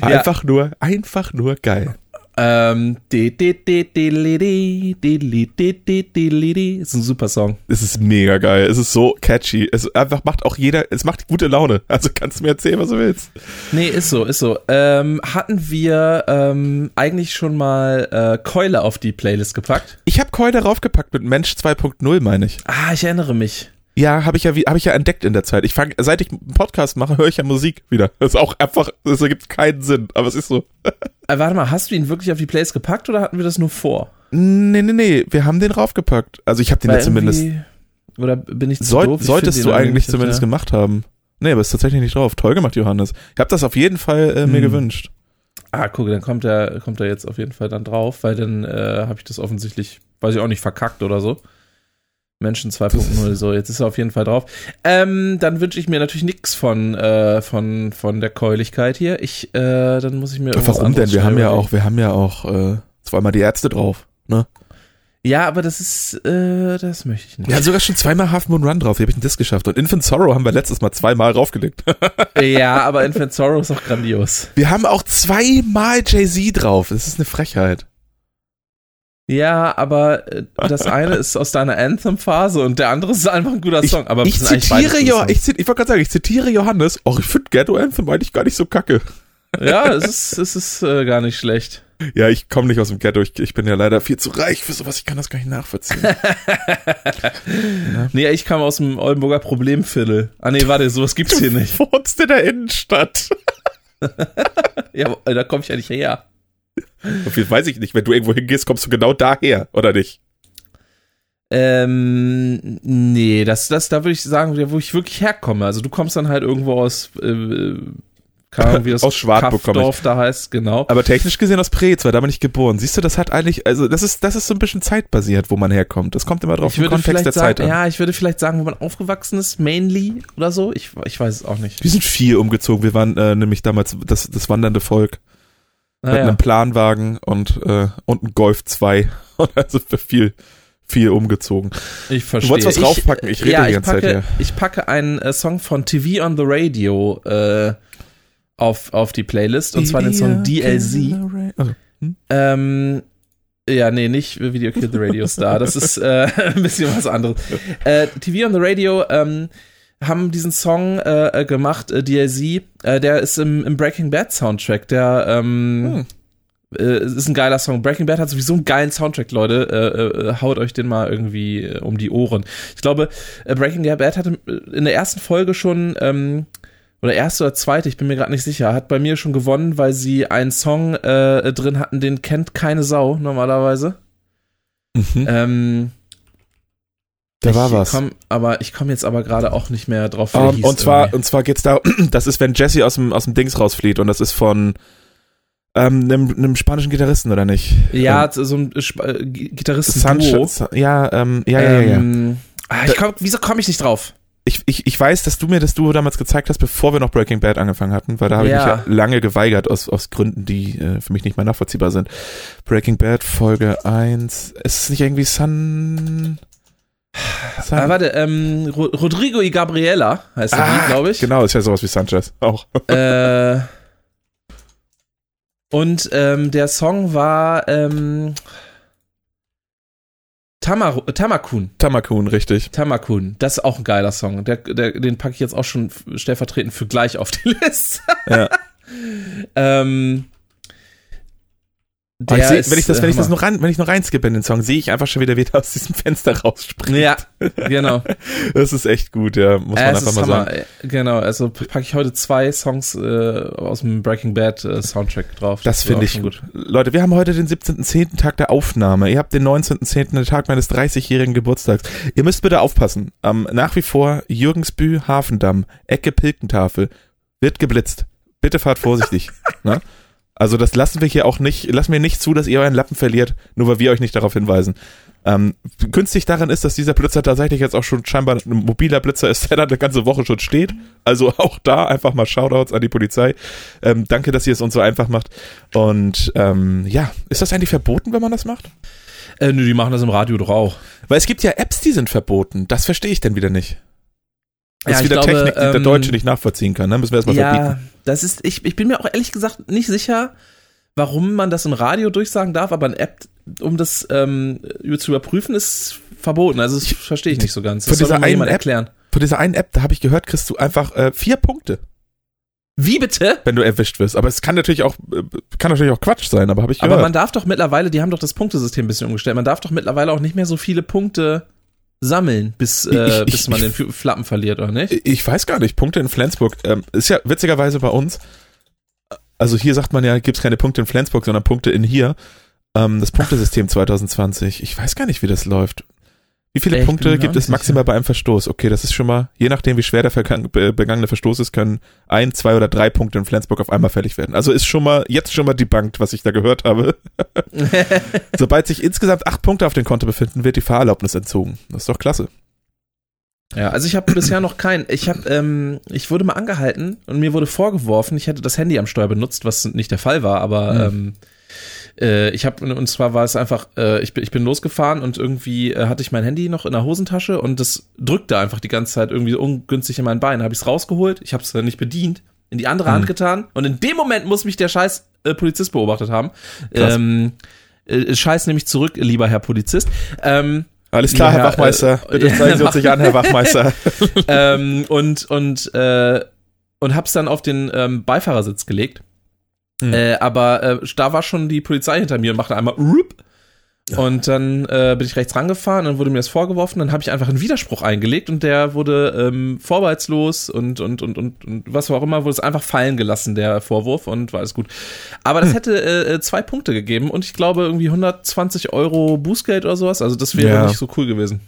Ja. Einfach nur, einfach nur geil. Ähm, di, di, di, di, li, di, di, li, di, di, di, li, di. Ist ein super Song. Es ist mega geil. Es ist so catchy. Es einfach macht auch jeder, es macht gute Laune. Also kannst du mir erzählen, was du willst. Nee, ist so, ist so. Ähm, hatten wir ähm, eigentlich schon mal äh, Keule auf die Playlist gepackt? Ich habe Keule raufgepackt mit Mensch 2.0, meine ich. Ah, ich erinnere mich. Ja, habe ich ja, habe ich ja entdeckt in der Zeit. Ich fang, seit ich einen Podcast mache, höre ich ja Musik wieder. Das ist auch einfach, das ergibt keinen Sinn, aber es ist so. Äh, warte mal, hast du ihn wirklich auf die Playlist gepackt oder hatten wir das nur vor? Nee, nee, nee, wir haben den raufgepackt. Also ich habe den ja zumindest, Oder bin ich zu soll, doof? Ich solltest du eigentlich zumindest ja. gemacht haben. Nee, aber ist tatsächlich nicht drauf. Toll gemacht, Johannes. Ich habe das auf jeden Fall äh, mir Hm. gewünscht. Ah, guck, dann kommt er, kommt er jetzt auf jeden Fall dann drauf, weil dann äh, habe ich das offensichtlich, weiß ich auch nicht, verkackt oder so. Menschen 2.0, so, jetzt ist er auf jeden Fall drauf. Ähm, dann wünsche ich mir natürlich nichts von, äh, von, von der Keuligkeit hier. Ich, äh, dann muss ich mir Warum denn? Wir haben ja auch, wir haben ja auch äh, zweimal die Ärzte drauf. Ne? Ja, aber das ist, äh, das möchte ich nicht. Wir haben sogar schon zweimal Half Moon Run drauf. Wie habe ich denn das geschafft? Und Infant Sorrow haben wir letztes Mal zweimal raufgelegt. Ja, aber Infant Sorrow ist auch grandios. Wir haben auch zweimal Jay-Z drauf. Das ist eine Frechheit. Ja, aber äh, das eine ist aus deiner Anthem-Phase und der andere ist einfach ein guter Ich, Song. Aber ich zitiere jo ich, ich wollte gerade sagen, ich zitiere Johannes. Och, ich finde Ghetto Anthem eigentlich gar nicht so kacke. Ja, es ist, es ist äh, gar nicht schlecht. Ja, ich komme nicht aus dem Ghetto. Ich, ich bin ja leider viel zu reich für sowas. Ich kann das gar nicht nachvollziehen. Nee, ich kam aus dem Oldenburger Problemviertel. Ah nee, warte, sowas gibt's hier nicht. Wohnst in der Innenstadt. Ja, da komme ich ja nicht her. So viel weiß ich nicht. Wenn du irgendwo hingehst, kommst du genau daher, oder nicht? Ähm, nee, das, das, da würde ich sagen, wo ich wirklich herkomme. Also du kommst dann halt irgendwo aus, äh, keine Ahnung, wie das Aus. Kaffdorf da heißt, genau. Aber technisch gesehen aus Preetz, weil da bin ich geboren. Siehst du, das hat eigentlich, also das ist, das ist so ein bisschen zeitbasiert, wo man herkommt. Das kommt immer drauf Ich im würde Kontext der vielleicht sagen, Zeit an. ja, ich würde vielleicht sagen, wo man aufgewachsen ist, mainly oder so. Ich, ich weiß es auch nicht. Wir sind viel umgezogen. Wir waren äh, nämlich damals das, das wandernde Volk mit Naja. einem Planwagen und, äh, und einem Golf 2. Und also für viel, viel umgezogen. Ich verstehe. Du wolltest was raufpacken, ich rede ja, die ich ganze packe, Zeit hier. Ich packe einen äh, Song von TV on the Radio äh, auf, auf die Playlist und zwar den Song DLC. Also, Ähm, ja, nee, nicht Video Kill the Radio Star. Das ist äh, ein bisschen was anderes. Äh, TV on the Radio ähm, haben diesen Song äh, äh, gemacht, äh, DLC. Äh, der ist im, im Breaking Bad Soundtrack. Der ähm, äh, ist ein geiler Song. Breaking Bad hat sowieso einen geilen Soundtrack, Leute. Äh, äh, haut euch den mal irgendwie um die Ohren. Ich glaube, Breaking Bad hatte in der ersten Folge schon ähm, oder erste oder zweite, ich bin mir gerade nicht sicher, hat bei mir schon gewonnen, weil sie einen Song drin hatten, den kennt keine Sau normalerweise. Mhm. Ähm, da ich war was. Komm, aber ich komme jetzt aber gerade auch nicht mehr drauf. Um, und zwar, irgendwie. und zwar geht's da, das ist, wenn Jesse aus dem, aus dem Dings rausflieht und das ist von ähm, einem, einem spanischen Gitarristen, oder nicht? ja, ähm, so ein äh, Gitarristen-Duo. Sanchez, ja, ähm, ja, ja, ja, ja. Ähm, ah, ich komm, wieso komme ich nicht drauf? Ich, ich, ich weiß, dass du mir das Duo damals gezeigt hast, bevor wir noch Breaking Bad angefangen hatten, weil da habe Ja. ich mich ja lange geweigert, aus, aus Gründen, die äh, für mich nicht mehr nachvollziehbar sind. Breaking Bad, Folge 1. Ist es nicht irgendwie Sun... Ah, warte, ähm, Ro Rodrigo y Gabriela heißt Ah, die, glaube ich. Genau, ist ja sowas wie Sanchez auch. Äh, und ähm, der Song war ähm, Tamar Tamakun. Tamakun, richtig. Tamakun. Das ist auch ein geiler Song. Der, der, den packe ich jetzt auch schon stellvertretend für gleich auf die Liste. Ja. ähm, Ich der seh, ist, wenn ich das, wenn ich äh, das noch rein, wenn ich noch reinskippe in den Song, sehe ich einfach schon wieder, wie er aus diesem Fenster rausspringt. Ja, genau. Das ist echt gut, ja, muss man Äh, einfach mal Hammer. sagen. Äh, Genau, also packe ich heute zwei Songs äh, aus dem Breaking Bad äh, Soundtrack drauf. Das ist finde ich gut. Leute, wir haben heute den 17.10. Tag der Aufnahme. Ihr habt den 19.10. den Tag meines 30-jährigen Geburtstags. Ihr müsst bitte aufpassen. Ähm, nach wie vor Jürgensbü, Hafendamm, Ecke Pilkentafel wird geblitzt. Bitte fahrt vorsichtig. ne? Also das lassen wir hier auch nicht, lassen wir nicht zu, dass ihr euren Lappen verliert, nur weil wir euch nicht darauf hinweisen. Ähm, günstig daran ist, dass dieser Blitzer tatsächlich jetzt auch schon scheinbar ein mobiler Blitzer ist, der da eine ganze Woche schon steht. Also auch da einfach mal Shoutouts an die Polizei. Ähm, danke, dass ihr es uns so einfach macht. Und ähm, ja, ist das eigentlich verboten, wenn man das macht? Äh, nö, die machen das im Radio doch auch. Weil es gibt ja Apps, die sind verboten. Das verstehe ich dann wieder nicht. Das Ja, ist wieder glaube, Technik, die der ähm, Deutsche nicht nachvollziehen kann. Ne? Müssen wir erstmal ja, verbieten. das ist, ich, ich bin mir auch ehrlich gesagt nicht sicher, warum man das im Radio durchsagen darf, aber eine App, um das ähm, zu überprüfen, ist verboten. Also das verstehe ich nicht so ganz. Von Das soll dieser einen App- erklären. Von dieser einen App, da habe ich gehört, kriegst du einfach äh, vier Punkte, Wie bitte? wenn du erwischt wirst. Aber es kann natürlich auch, äh, kann natürlich auch Quatsch sein, aber habe ich gehört. Aber man darf doch mittlerweile, die haben doch das Punktesystem ein bisschen umgestellt, man darf doch mittlerweile auch nicht mehr so viele Punkte sammeln, bis, äh, Ich- bis man ich- den Flappen verliert, oder nicht? Ich weiß gar nicht, Punkte in Flensburg. Ähm, ist ja witzigerweise bei uns, also hier sagt man ja, gibt's keine Punkte in Flensburg, sondern Punkte in hier. Ähm, das Punktesystem 2020. Ich weiß gar nicht, wie das läuft. Wie viele Echt? Punkte gibt es maximal bei einem Verstoß? Okay, das ist schon mal, je nachdem, wie schwer der begangene Verstoß ist, können ein, zwei oder drei Punkte in Flensburg auf einmal fällig werden. Also ist schon mal, jetzt schon mal debunked, was ich da gehört habe. Sobald sich insgesamt acht Punkte auf dem Konto befinden, wird die Fahrerlaubnis entzogen. Das ist doch klasse. Ja, also ich habe bisher noch keinen. Ich habe, ähm, ich wurde mal angehalten und mir wurde vorgeworfen, ich hätte das Handy am Steuer benutzt, was nicht der Fall war, aber Mhm. ähm, äh, ich habe und zwar war es einfach, äh, ich bin ich bin losgefahren und irgendwie äh, hatte ich mein Handy noch in der Hosentasche und das drückte einfach die ganze Zeit irgendwie ungünstig in mein Bein. Habe ich es rausgeholt, ich habe es nicht bedient, in die andere Mhm. Hand getan und in dem Moment muss mich der scheiß äh, Polizist beobachtet haben. Krass. Ähm, äh, scheiß nämlich zurück, lieber Herr Polizist. Ähm, Alles klar, Ja, Herr Wachmeister. äh, Bitte zeigen Sie uns sich an, Herr Wachmeister. ähm, und und äh, und hab's dann auf den ähm, Beifahrersitz gelegt. Hm. Äh, aber äh, da war schon die Polizei hinter mir und machte einmal rup. Und dann äh, bin ich rechts rangefahren, dann wurde mir das vorgeworfen, dann habe ich einfach einen Widerspruch eingelegt und der wurde ähm, vorbehaltslos und, und, und, und, und was auch immer, wurde es einfach fallen gelassen, der Vorwurf und war alles gut. Aber das hätte äh, äh, zwei Punkte gegeben und ich glaube irgendwie 120 Euro Bußgeld oder sowas, also das wäre Ja. nicht so cool gewesen.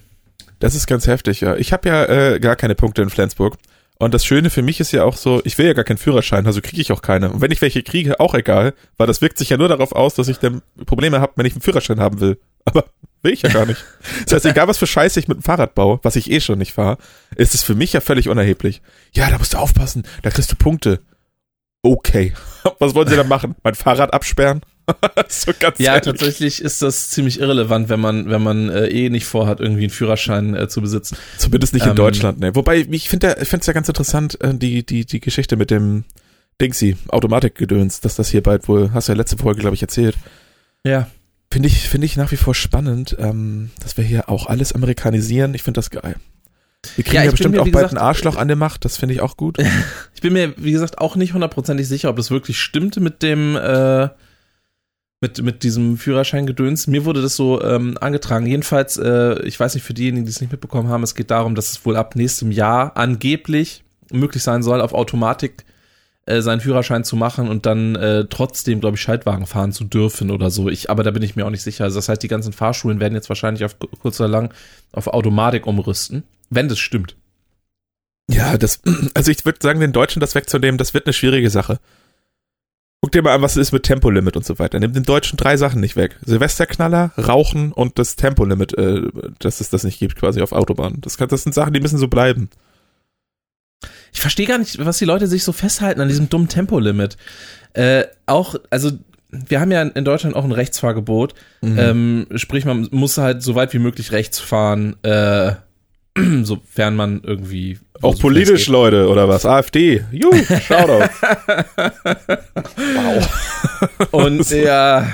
Das ist ganz heftig, ja. Ich habe ja äh, gar keine Punkte in Flensburg. Und das Schöne für mich ist ja auch so, ich will ja gar keinen Führerschein, also kriege ich auch keine. Und wenn ich welche kriege, auch egal, weil das wirkt sich ja nur darauf aus, dass ich dann Probleme habe, wenn ich einen Führerschein haben will. Aber will ich ja gar nicht. Das heißt, egal was für Scheiße ich mit dem Fahrrad baue, was ich eh schon nicht fahre, ist es für mich ja völlig unerheblich. Ja, da musst du aufpassen, da kriegst du Punkte. Okay. Was wollen sie da machen? Mein Fahrrad absperren? so ganz Ja, ehrlich. tatsächlich ist das ziemlich irrelevant, wenn man, wenn man äh, eh nicht vorhat, irgendwie einen Führerschein äh, zu besitzen. Zumindest nicht in Ähm, Deutschland, ne. Wobei, ich finde ich finde es ja ganz interessant, äh, die, die, die Geschichte mit dem Dingsy, Automatikgedöns, dass das hier bald wohl, hast du ja letzte Folge, glaube ich, erzählt. Ja. Finde ich, finde ich nach wie vor spannend, ähm, dass wir hier auch alles amerikanisieren. Ich finde das geil. Wir kriegen Ja, ja, bestimmt mir, auch wie bald gesagt, ein Arschloch an der Macht, das finde ich auch gut. Ich bin mir, wie gesagt, auch nicht hundertprozentig sicher, ob das wirklich stimmte mit dem, äh, mit, mit diesem Führerscheingedöns. Mir wurde das so ähm, angetragen. Jedenfalls, äh, ich weiß nicht, für diejenigen, die es nicht mitbekommen haben, es geht darum, dass es wohl ab nächstem Jahr angeblich möglich sein soll, auf Automatik äh, seinen Führerschein zu machen und dann äh, trotzdem, glaube ich, Schaltwagen fahren zu dürfen oder so. Ich, aber da bin ich mir auch nicht sicher. Also das heißt, die ganzen Fahrschulen werden jetzt wahrscheinlich auf kurz oder lang auf Automatik umrüsten, wenn das stimmt. Ja, das, also ich würde sagen, den Deutschen das wegzunehmen, das wird eine schwierige Sache. Guck dir mal an, was es ist mit Tempolimit und so weiter. Nimm den Deutschen drei Sachen nicht weg. Silvesterknaller, Rauchen und das Tempolimit, äh, dass es das nicht gibt quasi auf Autobahnen. Das, kann, das sind Sachen, die müssen so bleiben. Ich verstehe gar nicht, was die Leute sich so festhalten an diesem dummen Tempolimit. Äh, auch, also wir haben ja in Deutschland auch ein Rechtsfahrgebot. Mhm. Ähm, sprich, man muss halt so weit wie möglich rechts fahren, äh, sofern man irgendwie. Auch politisch, Leute, oder was? AfD. Juhu, Shoutout. wow. Und ja,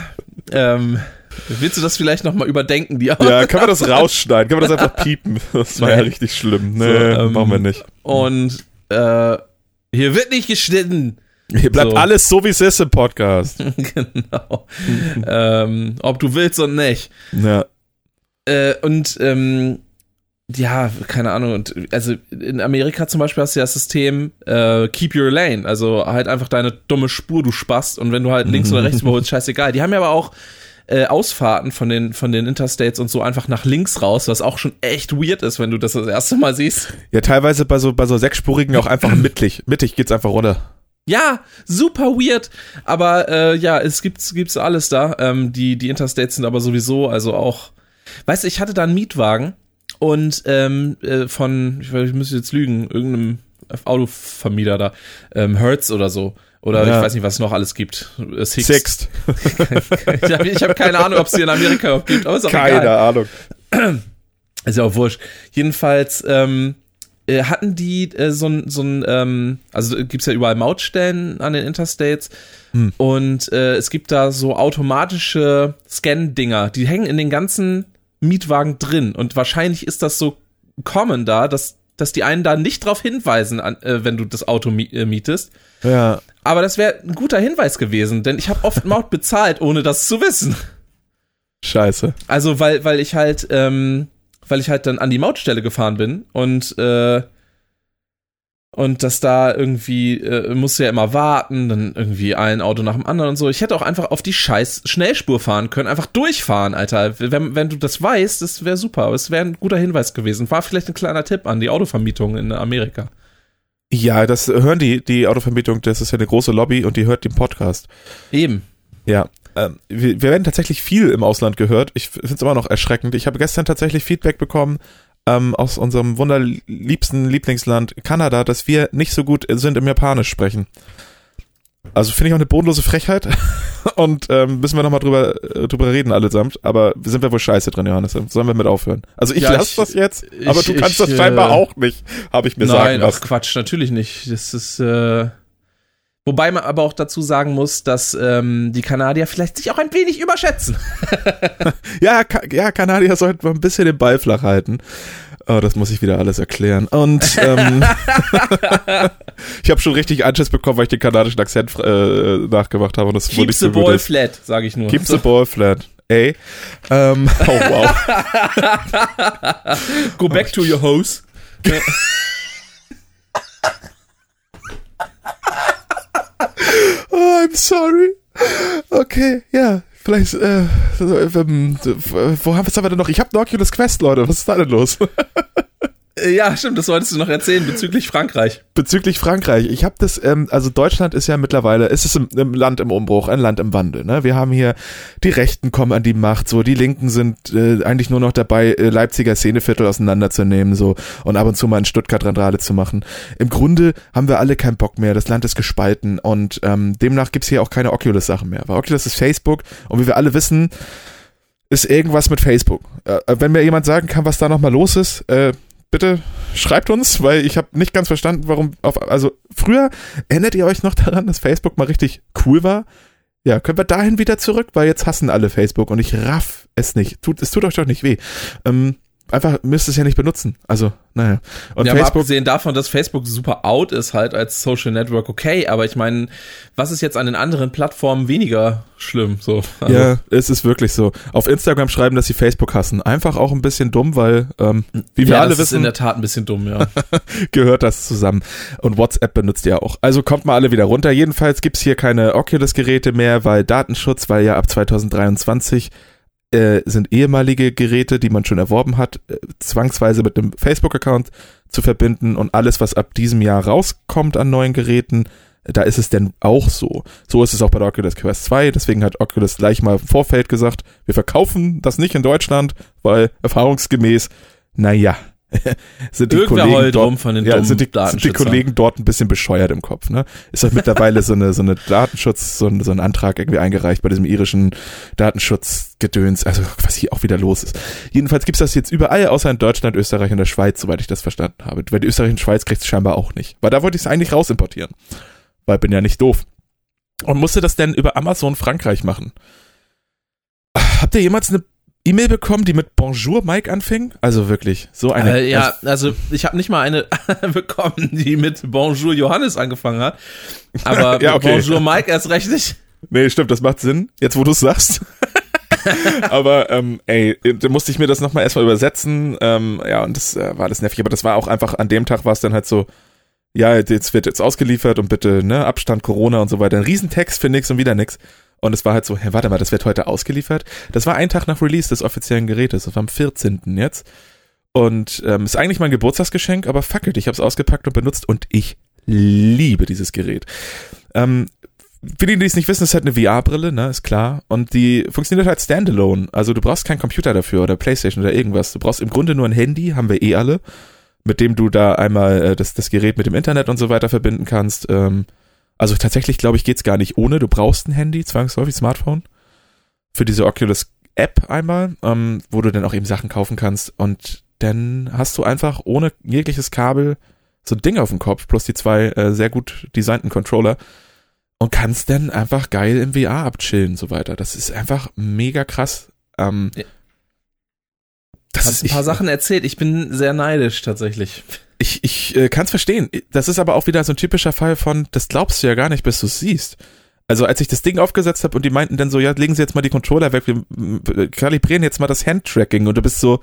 ähm, willst du das vielleicht nochmal überdenken, die Ja, kann man das rausschneiden? Kann man das einfach piepen? Das war ja richtig schlimm. Nee, So, ähm, machen wir nicht. Und äh, hier wird nicht geschnitten. Hier bleibt so. alles so, wie es ist im Podcast. genau. ähm, ob du willst und nicht. Ja. Äh, und ähm, ja, keine Ahnung. Und also in Amerika zum Beispiel hast du ja das System äh, Keep Your Lane, also halt einfach deine dumme Spur, du spast. Und wenn du halt links oder rechts überholst, scheißegal. Die haben ja aber auch äh, Ausfahrten von den von den Interstates und so einfach nach links raus, was auch schon echt weird ist, wenn du das das erste Mal siehst. ja, teilweise bei so, bei so sechsspurigen auch einfach mittig. Mittig geht's einfach runter. Ja, super weird. Aber äh, ja, es gibt's, gibt's alles da. Ähm, die, die Interstates sind aber sowieso, also auch. Weißt du, ich hatte da einen Mietwagen und ähm, äh, von, ich, weiß, ich müsste jetzt lügen, irgendeinem Autovermieter da, ähm, Hertz oder so. Oder Ja. ich weiß nicht, was es noch alles gibt. Äh, Six. Sixt. ich habe hab keine Ahnung, ob es die in Amerika gibt, aber ist auch Keine egal. Ahnung. Ist ja auch wurscht. Jedenfalls ähm, äh, hatten die äh, so ein, so ein ähm, also gibt's ja überall Mautstellen an den Interstates Hm. und äh, es gibt da so automatische Scan-Dinger, die hängen in den ganzen Mietwagen drin und wahrscheinlich ist das so common da, dass, dass die einen da nicht drauf hinweisen, an, äh, wenn du das Auto äh, mietest. Ja. Aber das wäre ein guter Hinweis gewesen, denn ich habe oft Maut bezahlt, ohne das zu wissen. Scheiße. Also, weil, weil ich halt, ähm, weil ich halt dann an die Mautstelle gefahren bin und, äh, und das da irgendwie, äh, musste ja immer warten, dann irgendwie ein Auto nach dem anderen und so. Ich hätte auch einfach auf die scheiß Schnellspur fahren können, einfach durchfahren, Alter. Wenn, wenn du das weißt, das wäre super, aber es wäre ein guter Hinweis gewesen. War vielleicht ein kleiner Tipp an die Autovermietung in Amerika. Ja, das hören die, die Autovermietung, das ist ja eine große Lobby und die hört den Podcast. Eben. Ja. Ähm, wir, wir werden tatsächlich viel im Ausland gehört. Ich finde es immer noch erschreckend. Ich habe gestern tatsächlich Feedback bekommen ähm, aus unserem wunderliebsten Lieblingsland Kanada, dass wir nicht so gut sind im Japanisch sprechen. Also finde ich auch eine bodenlose Frechheit. Und ähm, müssen wir nochmal drüber, äh, drüber reden allesamt. Aber sind wir wohl scheiße drin, Johannes. Sollen wir mit aufhören? Also ich Ja, lasse das jetzt, aber ich- du kannst ich, das scheinbar äh, auch nicht, habe ich mir sagen Nein, ach lassen. Quatsch, natürlich nicht. Das ist, äh, Wobei man aber auch dazu sagen muss, dass ähm, die Kanadier vielleicht sich auch ein wenig überschätzen. Ja, Ka ja, Kanadier sollten mal ein bisschen den Ball flach halten. Oh, das muss ich wieder alles erklären. Und ähm, ich habe schon richtig Anschiss bekommen, weil ich den kanadischen Akzent äh, nachgemacht habe. Und das Keep the so ball flat, sage ich nur. Keep the ball flat. Ey. Ähm, oh, wow. Go back to your hose. Oh, I'm sorry. Okay, ja. Vielleicht, äh, ähm, wo haben, wir denn noch? Ich habe Oculus Quest, Leute. Was ist da denn los? Äh, Ja, stimmt, das wolltest du noch erzählen bezüglich Frankreich. Bezüglich Frankreich. Ich habe das, ähm, also Deutschland ist ja mittlerweile, ist es im, im Land im Umbruch, ein Land im Wandel. Ne? Wir haben hier, die Rechten kommen an die Macht, so die Linken sind äh, eigentlich nur noch dabei, äh, Leipziger Szeneviertel auseinanderzunehmen, so und ab und zu mal in Stuttgart Randale zu machen. Im Grunde haben wir alle keinen Bock mehr. Das Land ist gespalten und ähm, demnach gibt's hier auch keine Oculus-Sachen mehr. Weil Oculus ist Facebook und wie wir alle wissen, ist irgendwas mit Facebook. Äh, wenn mir jemand sagen kann, was da nochmal los ist, äh, bitte schreibt uns, weil ich habe nicht ganz verstanden, warum auf also früher erinnert ihr euch noch daran, dass Facebook mal richtig cool war? Ja, können wir dahin wieder zurück, weil jetzt hassen alle Facebook und ich raff es nicht. Tut es tut euch doch nicht weh. Ähm, einfach müsst es ja nicht benutzen. Also, naja. Und ja, Facebook abgesehen davon, dass Facebook super out ist halt als Social Network, okay, aber ich meine, was ist jetzt an den anderen Plattformen weniger schlimm? So, also, Ja, es ist wirklich so. Auf Instagram schreiben, dass sie Facebook hassen. Einfach auch ein bisschen dumm, weil, ähm, wie wir ja, alle das ist wissen, in der Tat ein bisschen dumm, ja. gehört das zusammen. Und WhatsApp benutzt ihr auch. Also kommt mal alle wieder runter. Jedenfalls gibt's hier keine Oculus-Geräte mehr, weil Datenschutz, weil ja ab 2023 äh, sind ehemalige Geräte, die man schon erworben hat, äh, zwangsweise mit einem Facebook-Account zu verbinden und alles, was ab diesem Jahr rauskommt an neuen Geräten, da ist es denn auch so. So ist es auch bei der Oculus Quest 2, deswegen hat Oculus gleich mal im Vorfeld gesagt, wir verkaufen das nicht in Deutschland, weil erfahrungsgemäß, naja, sind die Irgendwer Kollegen dort, rum von den ja, sind die, sind die. Kollegen dort ein bisschen bescheuert im Kopf, ne? Ist halt mittlerweile so eine, so eine Datenschutz, so ein, so ein Antrag irgendwie eingereicht bei diesem irischen Datenschutzgedöns, also was hier auch wieder los ist. Jedenfalls gibt's das jetzt überall, außer in Deutschland, Österreich und der Schweiz, soweit ich das verstanden habe. Weil die Österreich und Schweiz kriegt's scheinbar auch nicht. Weil da wollte ich es eigentlich rausimportieren. Weil bin ja nicht doof. Und musste das denn über Amazon Frankreich machen. Habt ihr jemals eine E-Mail bekommen, die mit Bonjour Mike anfing? Also wirklich, so eine. Äh, ja, also ich habe nicht mal eine bekommen, die mit Bonjour Johannes angefangen hat. Aber Ja, okay. Bonjour Mike erst recht nicht. Nee, stimmt, das macht Sinn, jetzt wo du es sagst. aber ähm, ey, da musste ich mir das nochmal erstmal übersetzen. Ähm, ja, und das äh, war alles nervig. Aber das war auch einfach, an dem Tag war es dann halt so, ja, jetzt wird jetzt ausgeliefert und bitte, ne, Abstand, Corona und so weiter. Ein Riesentext für nix und wieder nix. Und es war halt so, hä, warte mal, das wird heute ausgeliefert. Das war ein Tag nach Release des offiziellen Gerätes. Das war am 14. jetzt. Und ähm, ist eigentlich mein Geburtstagsgeschenk, aber fuck it, ich habe es ausgepackt und benutzt und ich liebe dieses Gerät. Ähm, für die, die es nicht wissen, ist halt eine VR-Brille, ne, ist klar. Und die funktioniert halt standalone. Also du brauchst keinen Computer dafür oder Playstation oder irgendwas. Du brauchst im Grunde nur ein Handy, haben wir eh alle, mit dem du da einmal äh, das, das Gerät mit dem Internet und so weiter verbinden kannst. Ähm, also tatsächlich, glaube ich, geht's gar nicht ohne. Du brauchst ein Handy, zwangsläufig Smartphone. Für diese Oculus App einmal, ähm, wo du dann auch eben Sachen kaufen kannst. Und dann hast du einfach ohne jegliches Kabel so ein Ding auf dem Kopf, plus die zwei äh, sehr gut designten Controller und kannst dann einfach geil im VR abchillen und so weiter. Das ist einfach mega krass. Ähm, Ja. Das Hast ist, ein ich, paar Sachen erzählt. Ich bin sehr neidisch tatsächlich. ich, ich äh, kann es verstehen. Das ist aber auch wieder so ein typischer Fall von, das glaubst du ja gar nicht, bis du es siehst. Also als ich das Ding aufgesetzt habe und die meinten dann so, ja, legen Sie jetzt mal die Controller weg, wir kalibrieren jetzt mal das Handtracking und du bist so,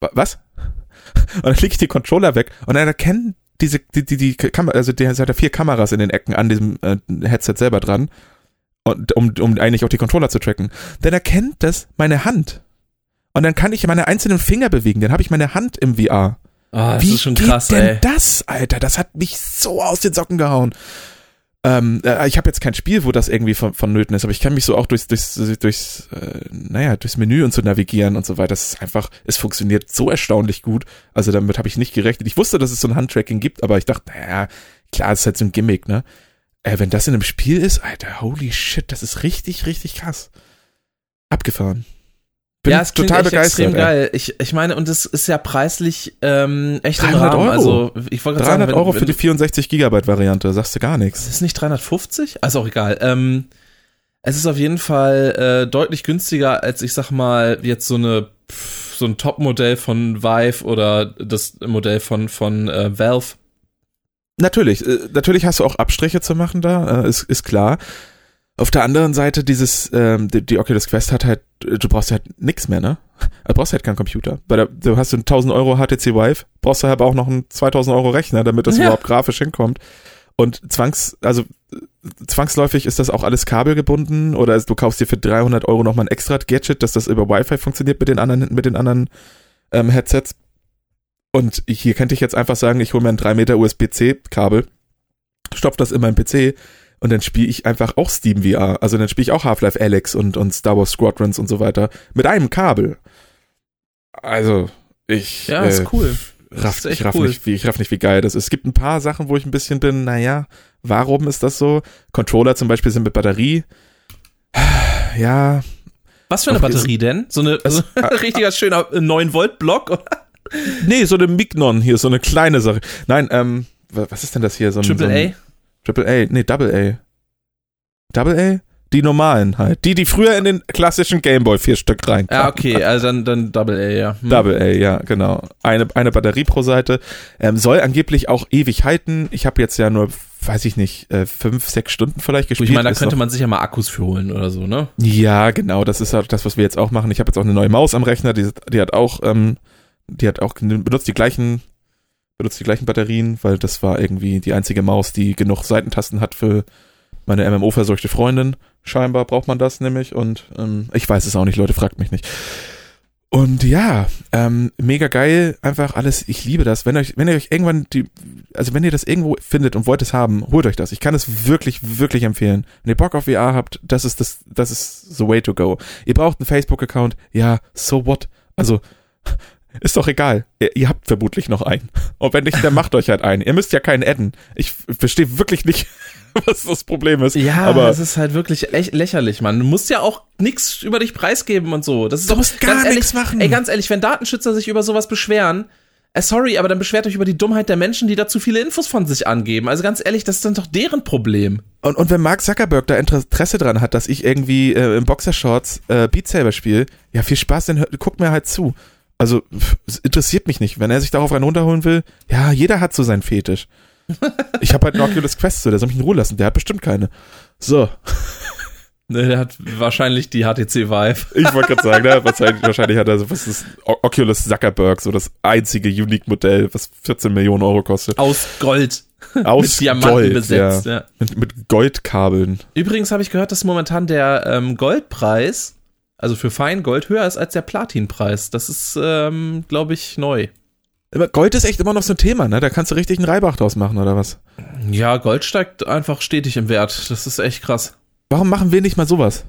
wa- was? Und dann lege ich die Controller weg und dann erkennen diese, die, die, die Kamera, also der hat ja vier Kameras in den Ecken an diesem äh, Headset selber dran, und, um, um eigentlich auch die Controller zu tracken. Dann erkennt das meine Hand. Und dann kann ich meine einzelnen Finger bewegen, dann habe ich meine Hand im VR. Ah, das Wie ist schon geht krass, denn ey. das, Alter? Das hat mich so aus den Socken gehauen. Ähm, äh, ich habe jetzt kein Spiel, wo das irgendwie von, vonnöten ist, aber ich kann mich so auch durchs, durchs, durchs, äh, naja, durchs Menü und so navigieren und so weiter. Das ist einfach, es funktioniert so erstaunlich gut. Also damit habe ich nicht gerechnet. Ich wusste, dass es so ein Handtracking gibt, aber ich dachte, naja, klar, das ist halt so ein Gimmick, ne? Äh, wenn das in einem Spiel ist, Alter, holy shit, das ist richtig, richtig krass. Abgefahren. Bin ja, es total begeistert. extrem ey. geil. Ich, ich meine, und es ist ja preislich ähm, echt im 300 Rahmen. Euro. Also ich wollte gerade sagen, 300 wenn, Euro wenn, für die 64 Gigabyte Variante, sagst du gar nichts. Ist nicht 350? Also auch egal. Ähm, es ist auf jeden Fall äh, deutlich günstiger als ich sag mal jetzt so eine pff, so ein Top-Modell von Vive oder das Modell von von äh, Valve. Natürlich, äh, natürlich hast du auch Abstriche zu machen da, äh, ist, ist klar. Auf der anderen Seite, dieses, ähm, die, die Oculus Quest hat halt, du brauchst halt nix mehr, ne? Du brauchst halt keinen Computer. Bei der, du hast einen 1000 Euro HTC Vive, brauchst du halt aber auch noch einen 2000 Euro Rechner, damit das Ja. überhaupt grafisch hinkommt. Und zwangs, also zwangsläufig ist das auch alles kabelgebunden oder du kaufst dir für 300 Euro nochmal ein extra Gadget, dass das über Wi-Fi funktioniert mit den anderen, mit den anderen ähm, Headsets. Und hier könnte ich jetzt einfach sagen, ich hole mir ein 3 Meter USB-C-Kabel, stopf das in meinen PC und dann spiele ich einfach auch Steam VR. Also dann spiele ich auch Half-Life Alyx und, und Star Wars Squadrons und so weiter mit einem Kabel. Also, ich Ja, äh, ist cool. raff, ist ich, raff cool. nicht, wie, ich raff nicht, wie geil das ist. Es gibt ein paar Sachen, wo ich ein bisschen bin, naja, warum ist das so? Controller zum Beispiel sind mit Batterie. Ja, Was für eine Batterie denn? So eine so ein richtiger schöner 9 Volt Block oder nee, so eine Mignon hier, so eine kleine Sache. Nein, ähm, wa- was ist denn das hier? So ein, Triple A? Triple A, nee, Double A. Double A? Die normalen halt. Die, die früher in den klassischen Gameboy vier Stück rein. Ja, okay, also dann dann Double A, ja. Hm. Double A, ja, genau. Eine, eine Batterie pro Seite. Ähm, soll angeblich auch ewig halten. Ich habe jetzt ja nur, weiß ich nicht, äh, fünf, sechs Stunden vielleicht gespielt. ich meine, da Ist könnte noch- man sich ja mal Akkus für holen oder so, ne? Ja, genau, das ist halt das, was wir jetzt auch machen. Ich habe jetzt auch eine neue Maus am Rechner, die, die hat auch, ähm, die hat auch, benutzt die gleichen, benutzt die gleichen Batterien, weil das war irgendwie die einzige Maus, die genug Seitentasten hat für meine MMO-verseuchte Freundin. Scheinbar braucht man das nämlich und ähm, ich weiß es auch nicht, Leute, fragt mich nicht. Und ja, ähm, mega geil, einfach alles, ich liebe das. Wenn euch, wenn ihr euch irgendwann die, also wenn ihr das irgendwo findet und wollt es haben, holt euch das. Ich kann es wirklich, wirklich empfehlen. Wenn ihr Bock auf VR habt, das ist das, das ist the way to go. Ihr braucht einen Facebook-Account, ja, so what? Also, ist doch egal. Ihr, ihr habt vermutlich noch einen. Und wenn nicht, dann macht euch halt einen. Ihr müsst ja keinen adden. Ich verstehe wirklich nicht, was das Problem ist. Ja, aber das ist halt wirklich lächerlich, Mann. Du musst ja auch nichts über dich preisgeben und so. Das ist Du doch musst gar ehrlich, nichts machen. Ey, ganz ehrlich, wenn Datenschützer sich über sowas beschweren, äh, sorry, aber dann beschwert euch über die Dummheit der Menschen, die da zu viele Infos von sich angeben. Also ganz ehrlich, das ist dann doch deren Problem. Und, und wenn Mark Zuckerberg da Interesse dran hat, dass ich irgendwie äh, im Boxershorts äh, Beat Saber spiele, ja, viel Spaß, dann guckt mir halt zu. Also, es interessiert mich nicht. Wenn er sich darauf einen runterholen will, ja, jeder hat so seinen Fetisch. Ich habe halt einen Oculus Quest, so, der soll mich in Ruhe lassen. Der hat bestimmt keine. So, Ne, Der hat wahrscheinlich die HTC Vive. ich wollte gerade sagen, ne, wahrscheinlich, wahrscheinlich hat er so, was ist Oculus Zuckerberg, so das einzige Unique-Modell, was 14 Millionen Euro kostet. Aus Gold. Aus mit Diamanten Gold, besetzt. Ja. Ja. Mit, mit Goldkabeln. Übrigens habe ich gehört, dass momentan der ähm, Goldpreis, also für Feingold, höher ist als der Platinpreis. Das ist, ähm, glaube ich, neu. Aber Gold ist echt immer noch so ein Thema, ne? Da kannst du richtig einen Reibach draus machen, oder was? Ja, Gold steigt einfach stetig im Wert. Das ist echt krass. Warum machen wir nicht mal sowas?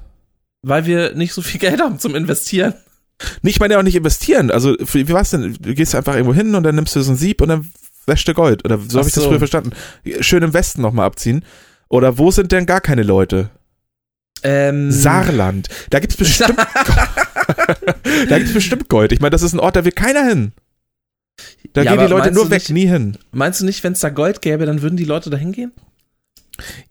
Weil wir nicht so viel Geld haben zum Investieren. Nicht, ich meine ja auch nicht investieren. Also, wie war's denn? Du gehst einfach irgendwo hin und dann nimmst du so ein Sieb und dann wäschst du Gold. Oder so habe ich das früher verstanden. Schön im Westen nochmal abziehen. Oder wo sind denn gar keine Leute? Ähm, Saarland. Da gibt's bestimmt Da gibt's bestimmt Gold. Ich meine, das ist ein Ort, da will keiner hin. Da Ja, gehen die Leute nur weg, nicht- nie hin. Meinst du nicht, wenn es da Gold gäbe, dann würden die Leute da hingehen?